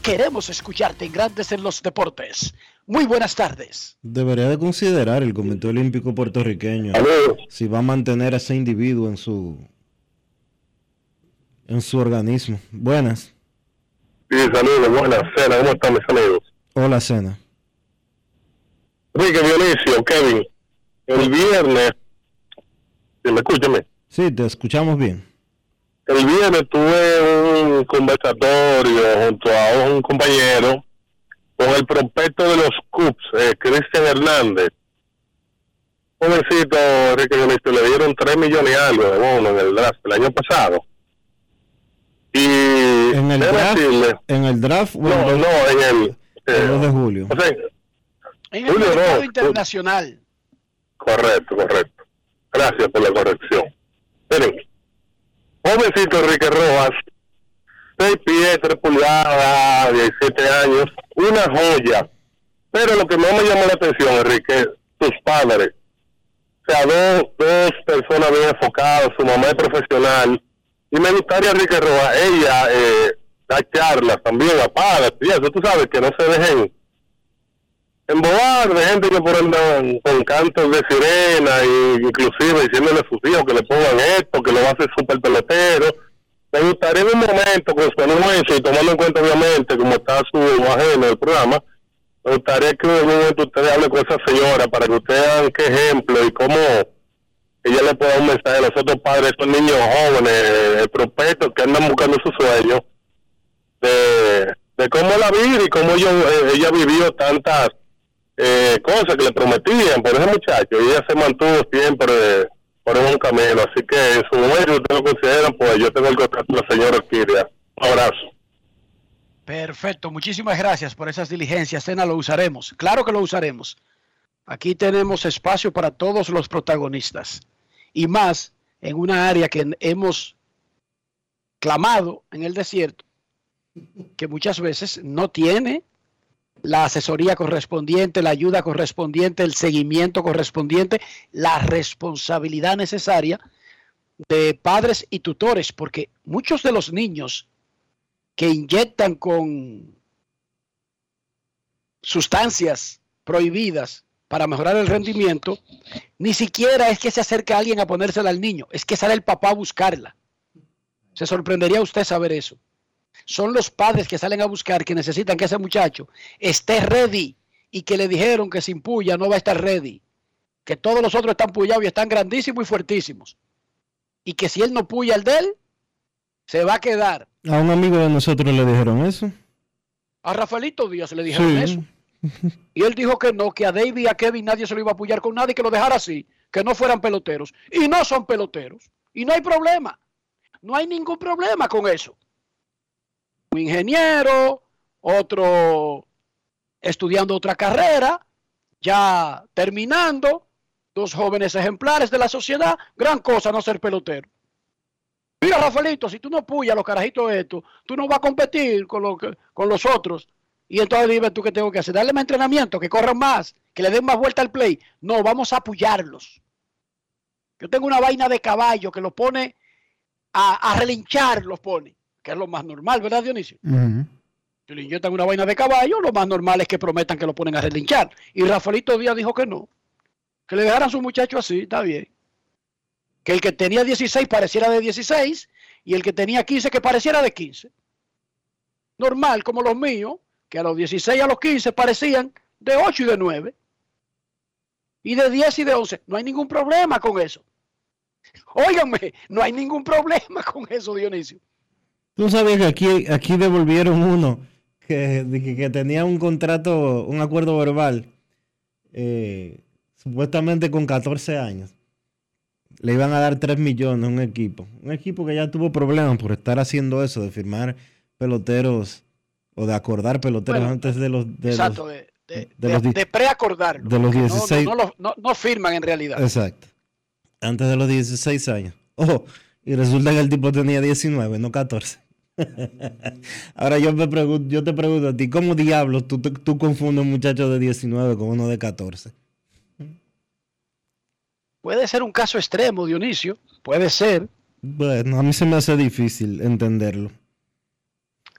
Queremos escucharte en Grandes en los Deportes. Muy buenas tardes. Debería de considerar el Comité Olímpico puertorriqueño Aló. si va a mantener a ese individuo en su en su organismo. Buenas. Sí, saludos, buenas. Cena, ¿cómo están mis amigos? Hola, Cena. Enrique Dionisio, Kevin, el viernes, ¿sí ¿me escúchame? Sí, te escuchamos bien. El viernes tuve un conversatorio junto a un compañero con el prospecto de los Cubs, eh, Cristian Hernández. Jovencito, Enrique Dionisio, le dieron 3 millones y algo de bono en el draft el año pasado. Y en el draft, decirle- en el draft no, en el- no, en el, el 2 de julio. o sea, En el Julio, mercado no, internacional. Correcto, correcto. Gracias por la corrección. Miren, jovencito Enrique Rojas, 6 pies, 3 pulgadas, 17 años, una joya. Pero lo que más me llamó la atención, Enrique, sus padres. O sea, dos, dos personas bien enfocadas, su mamá es profesional. Y me gustaría, Enrique Rojas, ella eh, da charlas también a padres y eso, tú sabes, que no se dejen embobar de gente que por andan con cantos de sirena y inclusive diciéndole a sus hijos que le pongan esto, que lo va a hacer súper pelotero. Me gustaría en un momento, con su anuencio y tomando en cuenta obviamente como está su ajeno del programa, me gustaría que en un momento usted hable con esa señora para que ustedes vean qué ejemplo y cómo ella le pueda dar un mensaje a los otros padres, estos niños jóvenes, eh, prospectos que andan buscando su sueño, de, cómo la vida y cómo yo, eh, ella vivió tantas eh, cosas que le prometían por ese muchacho y ella se mantuvo siempre por un camino. Así que en su momento, ustedes lo consideran, pues yo tengo el contacto de la señora Orquídea. Un abrazo. Perfecto, muchísimas gracias por esas diligencias. Cena, lo usaremos. Claro que lo usaremos. Aquí tenemos espacio para todos los protagonistas. Y más en una área que hemos clamado en el desierto, que muchas veces no tiene la asesoría correspondiente, la ayuda correspondiente, el seguimiento correspondiente, la responsabilidad necesaria de padres y tutores, porque muchos de los niños que inyectan con sustancias prohibidas para mejorar el rendimiento, ni siquiera es que se acerque alguien a ponérsela al niño, es que sale el papá a buscarla. Se sorprendería usted saber eso. Son los padres que salen a buscar que necesitan que ese muchacho esté ready y que le dijeron que sin puya no va a estar ready, que todos los otros están puyados y están grandísimos y fuertísimos. Y que si él no puya el de él, se va a quedar. A un amigo de nosotros le dijeron eso. A Rafaelito Díaz le dijeron Sí. eso. Y él dijo que no, que a David y a Kevin nadie se lo iba a apoyar con nadie, que lo dejara así, que no fueran peloteros. Y no son peloteros. Y no hay problema. No hay ningún problema con eso. Un ingeniero, otro estudiando otra carrera, ya terminando, dos jóvenes ejemplares de la sociedad, gran cosa no ser pelotero. Mira, Rafaelito, si tú no puyas los carajitos estos, tú no vas a competir con, lo que- con los otros. Y entonces dime tú qué tengo que hacer. Darle más entrenamiento, que corran más, que le den más vuelta al play. No, vamos a apoyarlos. Yo tengo una vaina de caballo que los pone a, a relinchar, los pone, que es lo más normal, ¿verdad, Dionisio? Si le inyectan una vaina de caballo, lo más normal es que prometan que lo ponen a relinchar. Y Rafaelito Díaz dijo que no. Que le dejaran a su muchacho así, está bien. Que el que tenía 16 pareciera de 16 y el que tenía 15 que pareciera de 15. Normal, como los míos, que a los 16 y a los 15 parecían de 8 y de 9. Y de 10 y de 11. No hay ningún problema con eso. Óiganme, no hay ningún problema con eso, Dionisio. ¿Tú sabías que aquí, aquí devolvieron uno que, que tenía un contrato, un acuerdo verbal, eh, supuestamente con 14 años? Le iban a dar 3 millones a un equipo. Un equipo que ya tuvo problemas por estar haciendo eso, de firmar peloteros o de acordar peloteros Bueno, antes de los... De Exacto, los- de, de, de de- los di- de preacordarlo. de los que no- 16 No, no, lo- no- no firman en realidad. Exacto. Antes de los 16 años. Ojo, y resulta que el tipo tenía 19, no 14. (laughs) Ahora yo, me pregunto, yo te pregunto a ti, ¿cómo diablos tú, tú, tú confundes un muchacho de 19 con uno de 14? Puede ser un caso extremo, Dionisio. Puede ser. Bueno, a mí se me hace difícil entenderlo.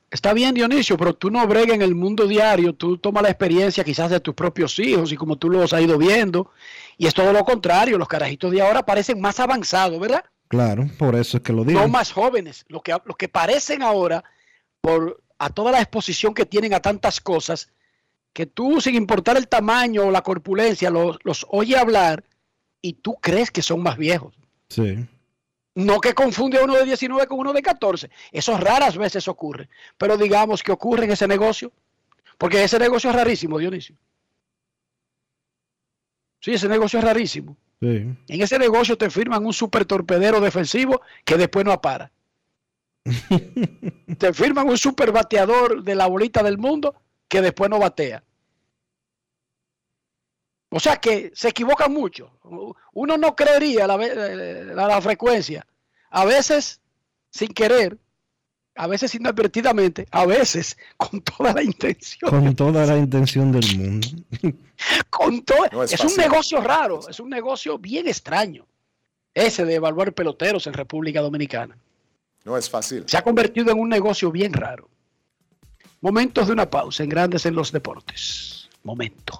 Está bien, Dionisio, pero tú no bregas en el mundo diario. Tú tomas la experiencia quizás de tus propios hijos y como tú los has ido viendo. Y es todo lo contrario. Los carajitos de ahora parecen más avanzados, ¿verdad? Claro, por eso es que lo digo. No más jóvenes, los que, los que parecen ahora, por a toda la exposición que tienen a tantas cosas, que tú, sin importar el tamaño o la corpulencia, los, los oye hablar y tú crees que son más viejos. Sí. No que confunde a uno de 19 con uno de 14. Eso raras veces ocurre. Pero digamos que ocurre en ese negocio. Porque ese negocio es rarísimo, Dionisio. Sí, ese negocio es rarísimo. Sí. En ese negocio te firman un super torpedero defensivo que después no apara. (laughs) te firman un super bateador de la bolita del mundo que después no batea. O sea que se equivocan mucho. Uno no creería la, la, la, frecuencia. A veces sin querer, a veces inadvertidamente, a veces (laughs) con toda la intención. Con toda la intención del mundo. (laughs) con todo. No es, es un negocio raro, es un negocio bien extraño. Ese de evaluar peloteros en República Dominicana. No es fácil. Se ha convertido en un negocio bien raro. Momentos de una pausa en Grandes en los Deportes. Momento.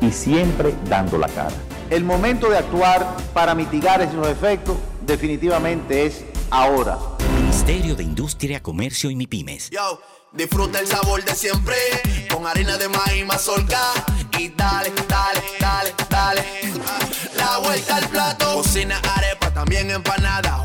y siempre dando la cara. El momento de actuar para mitigar esos efectos definitivamente es ahora. Ministerio de Industria, Comercio y MIPIMES. Yo, disfruta el sabor de siempre con harina de maíz mazorca y dale, dale, dale, dale. La vuelta al plato, cocina arepa, también empanada.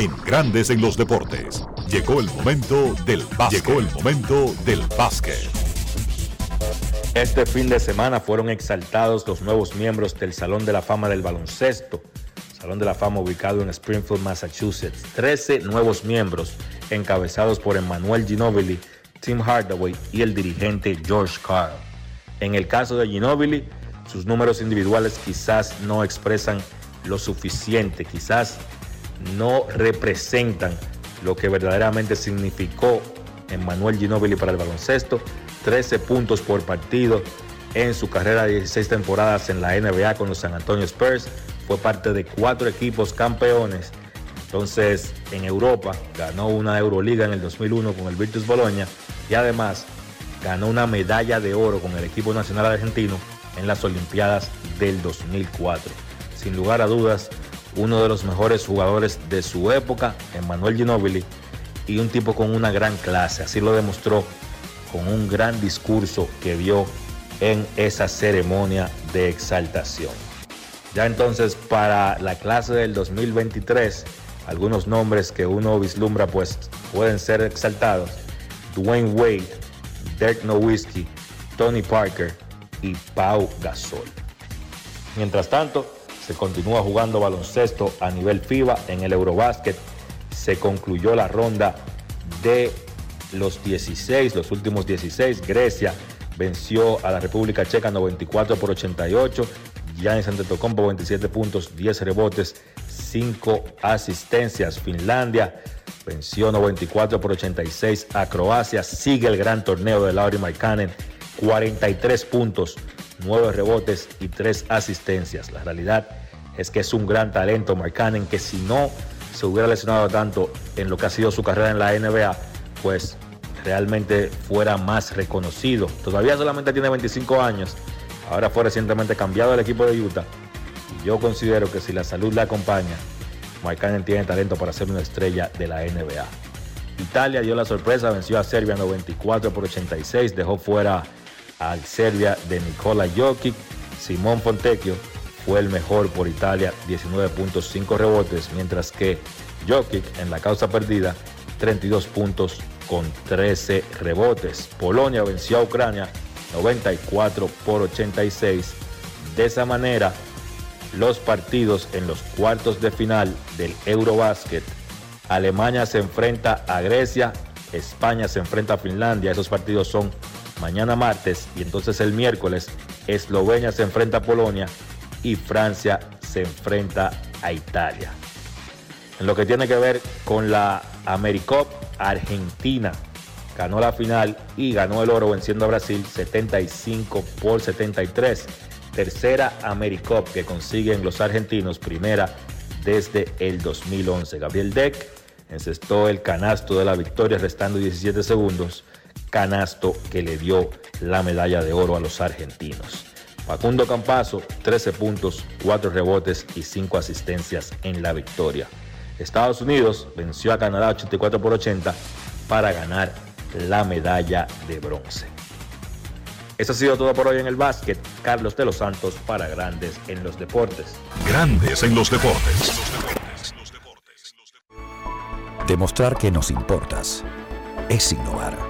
En Grandes en los Deportes, llegó el momento del básquet. Llegó el momento del básquet. Este fin de semana fueron exaltados los nuevos miembros del Salón de la Fama del Baloncesto, Salón de la Fama ubicado en Springfield, Massachusetts. 13 nuevos miembros encabezados por Emmanuel Ginobili, Tim Hardaway y el dirigente George Carl. En el caso de Ginobili, sus números individuales quizás no expresan lo suficiente, quizás no representan lo que verdaderamente significó Emmanuel Ginobili para el baloncesto. 13 puntos por partido en su carrera de 16 temporadas en la NBA con los San Antonio Spurs. Fue parte de cuatro equipos campeones. Entonces, en Europa ganó una Euroliga en el 2001 con el Virtus Bologna y además ganó una medalla de oro con el equipo nacional argentino en las Olimpiadas del 2004. Sin lugar a dudas, uno de los mejores jugadores de su época, Emmanuel Ginobili, y un tipo con una gran clase. Así lo demostró con un gran discurso que vio en esa ceremonia de exaltación. Ya entonces para la clase del 2023, algunos nombres que uno vislumbra pues pueden ser exaltados. Dwayne Wade, Dirk Nowitzki, Tony Parker y Pau Gasol. Mientras tanto, se continúa jugando baloncesto a nivel FIBA en el Eurobásquet. Se concluyó la ronda de los 16, los últimos 16. Grecia venció a la República Checa 94 por 88. Giannis Antetokounmpo 27 puntos, 10 rebotes, 5 asistencias. Finlandia venció 94 por 86 a Croacia. Sigue el gran torneo de Lauri Markkanen, 43 puntos, 9 rebotes y 3 asistencias. La realidad es que es un gran talento Markkanen que si no se hubiera lesionado tanto en lo que ha sido su carrera en la NBA, pues realmente fuera más reconocido. Todavía solamente tiene 25 años, ahora fue recientemente cambiado al equipo de Utah. Y yo considero que si la salud le acompaña, Mike tiene talento para ser una estrella de la NBA. Italia dio la sorpresa, venció a Serbia 94 por 86, dejó fuera a Serbia de Nikola Jokic. Simón Fontecchio fue el mejor por Italia, 19.5 rebotes, mientras que Jokic en la causa perdida 32 puntos con 13 rebotes. Polonia venció a Ucrania 94 por 86. De esa manera, los partidos en los cuartos de final del Eurobasket. Alemania se enfrenta a Grecia, España se enfrenta a Finlandia. Esos partidos son mañana martes y entonces el miércoles Eslovenia se enfrenta a Polonia y Francia se enfrenta a Italia. En lo que tiene que ver con la AmeriCup, Argentina ganó la final y ganó el oro venciendo a Brasil 75 por 73. Tercera AmeriCup que consiguen los argentinos, primera desde el 2011. Gabriel Deck encestó el canasto de la victoria restando 17 segundos, canasto que le dio la medalla de oro a los argentinos. Facundo Campazo, 13 puntos, 4 rebotes y 5 asistencias en la victoria. Estados Unidos venció a Canadá 84 por 80 para ganar la medalla de bronce. Eso ha sido todo por hoy en el básquet. Carlos de los Santos para Grandes en los Deportes. Grandes en los Deportes. Demostrar que nos importas es innovar.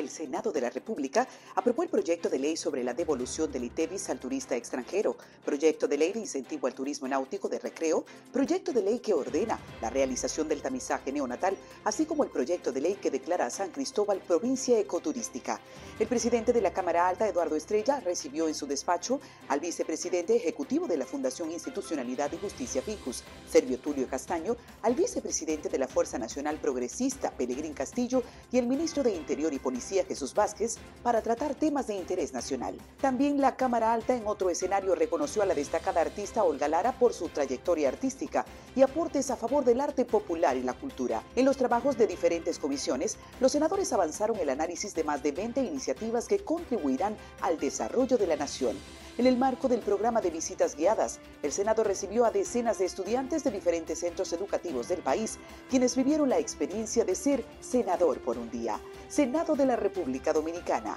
El Senado de la República aprobó el proyecto de ley sobre la devolución del ITEVIS al turista extranjero, proyecto de ley de incentivo al turismo náutico de recreo, proyecto de ley que ordena la realización del tamizaje neonatal, así como el proyecto de ley que declara a San Cristóbal provincia ecoturística. El presidente de la Cámara Alta, Eduardo Estrella, recibió en su despacho al vicepresidente ejecutivo de la Fundación Institucionalidad y Justicia Ficus, Servio Tulio Castaño, al vicepresidente de la Fuerza Nacional Progresista, Pelegrín Castillo, y el ministro de Interior y Policía, Jesús Vázquez, para tratar temas de interés nacional. También la Cámara Alta en otro escenario reconoció a la destacada artista Olga Lara por su trayectoria artística y aportes a favor del arte popular y la cultura. En los trabajos de diferentes comisiones, los senadores avanzaron el análisis de más de 20 iniciativas que contribuirán al desarrollo de la nación. En el marco del programa de visitas guiadas, el Senado recibió a decenas de estudiantes de diferentes centros educativos del país, quienes vivieron la experiencia de ser senador por un día. Senado de la República Dominicana.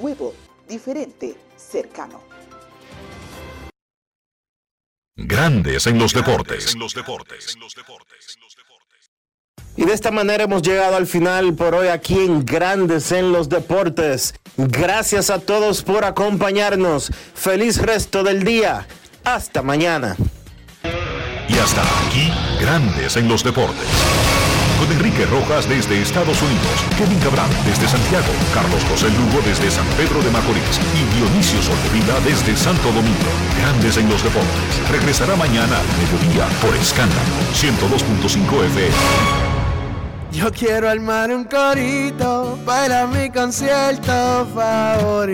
Nuevo, diferente, cercano. Grandes en los deportes. Y de esta manera hemos llegado al final por hoy aquí en Grandes en los Deportes. Gracias a todos por acompañarnos. Feliz resto del día. Hasta mañana. Y hasta aquí, Grandes en los Deportes. Enrique Rojas desde Estados Unidos, Kevin Cabral desde Santiago, Carlos José Lugo desde San Pedro de Macorís y Dionisio Solterida desde Santo Domingo. Grandes en los Deportes. Regresará mañana al mediodía por Escándalo 102.5 FM. Yo quiero armar un corito para mi concierto favorito.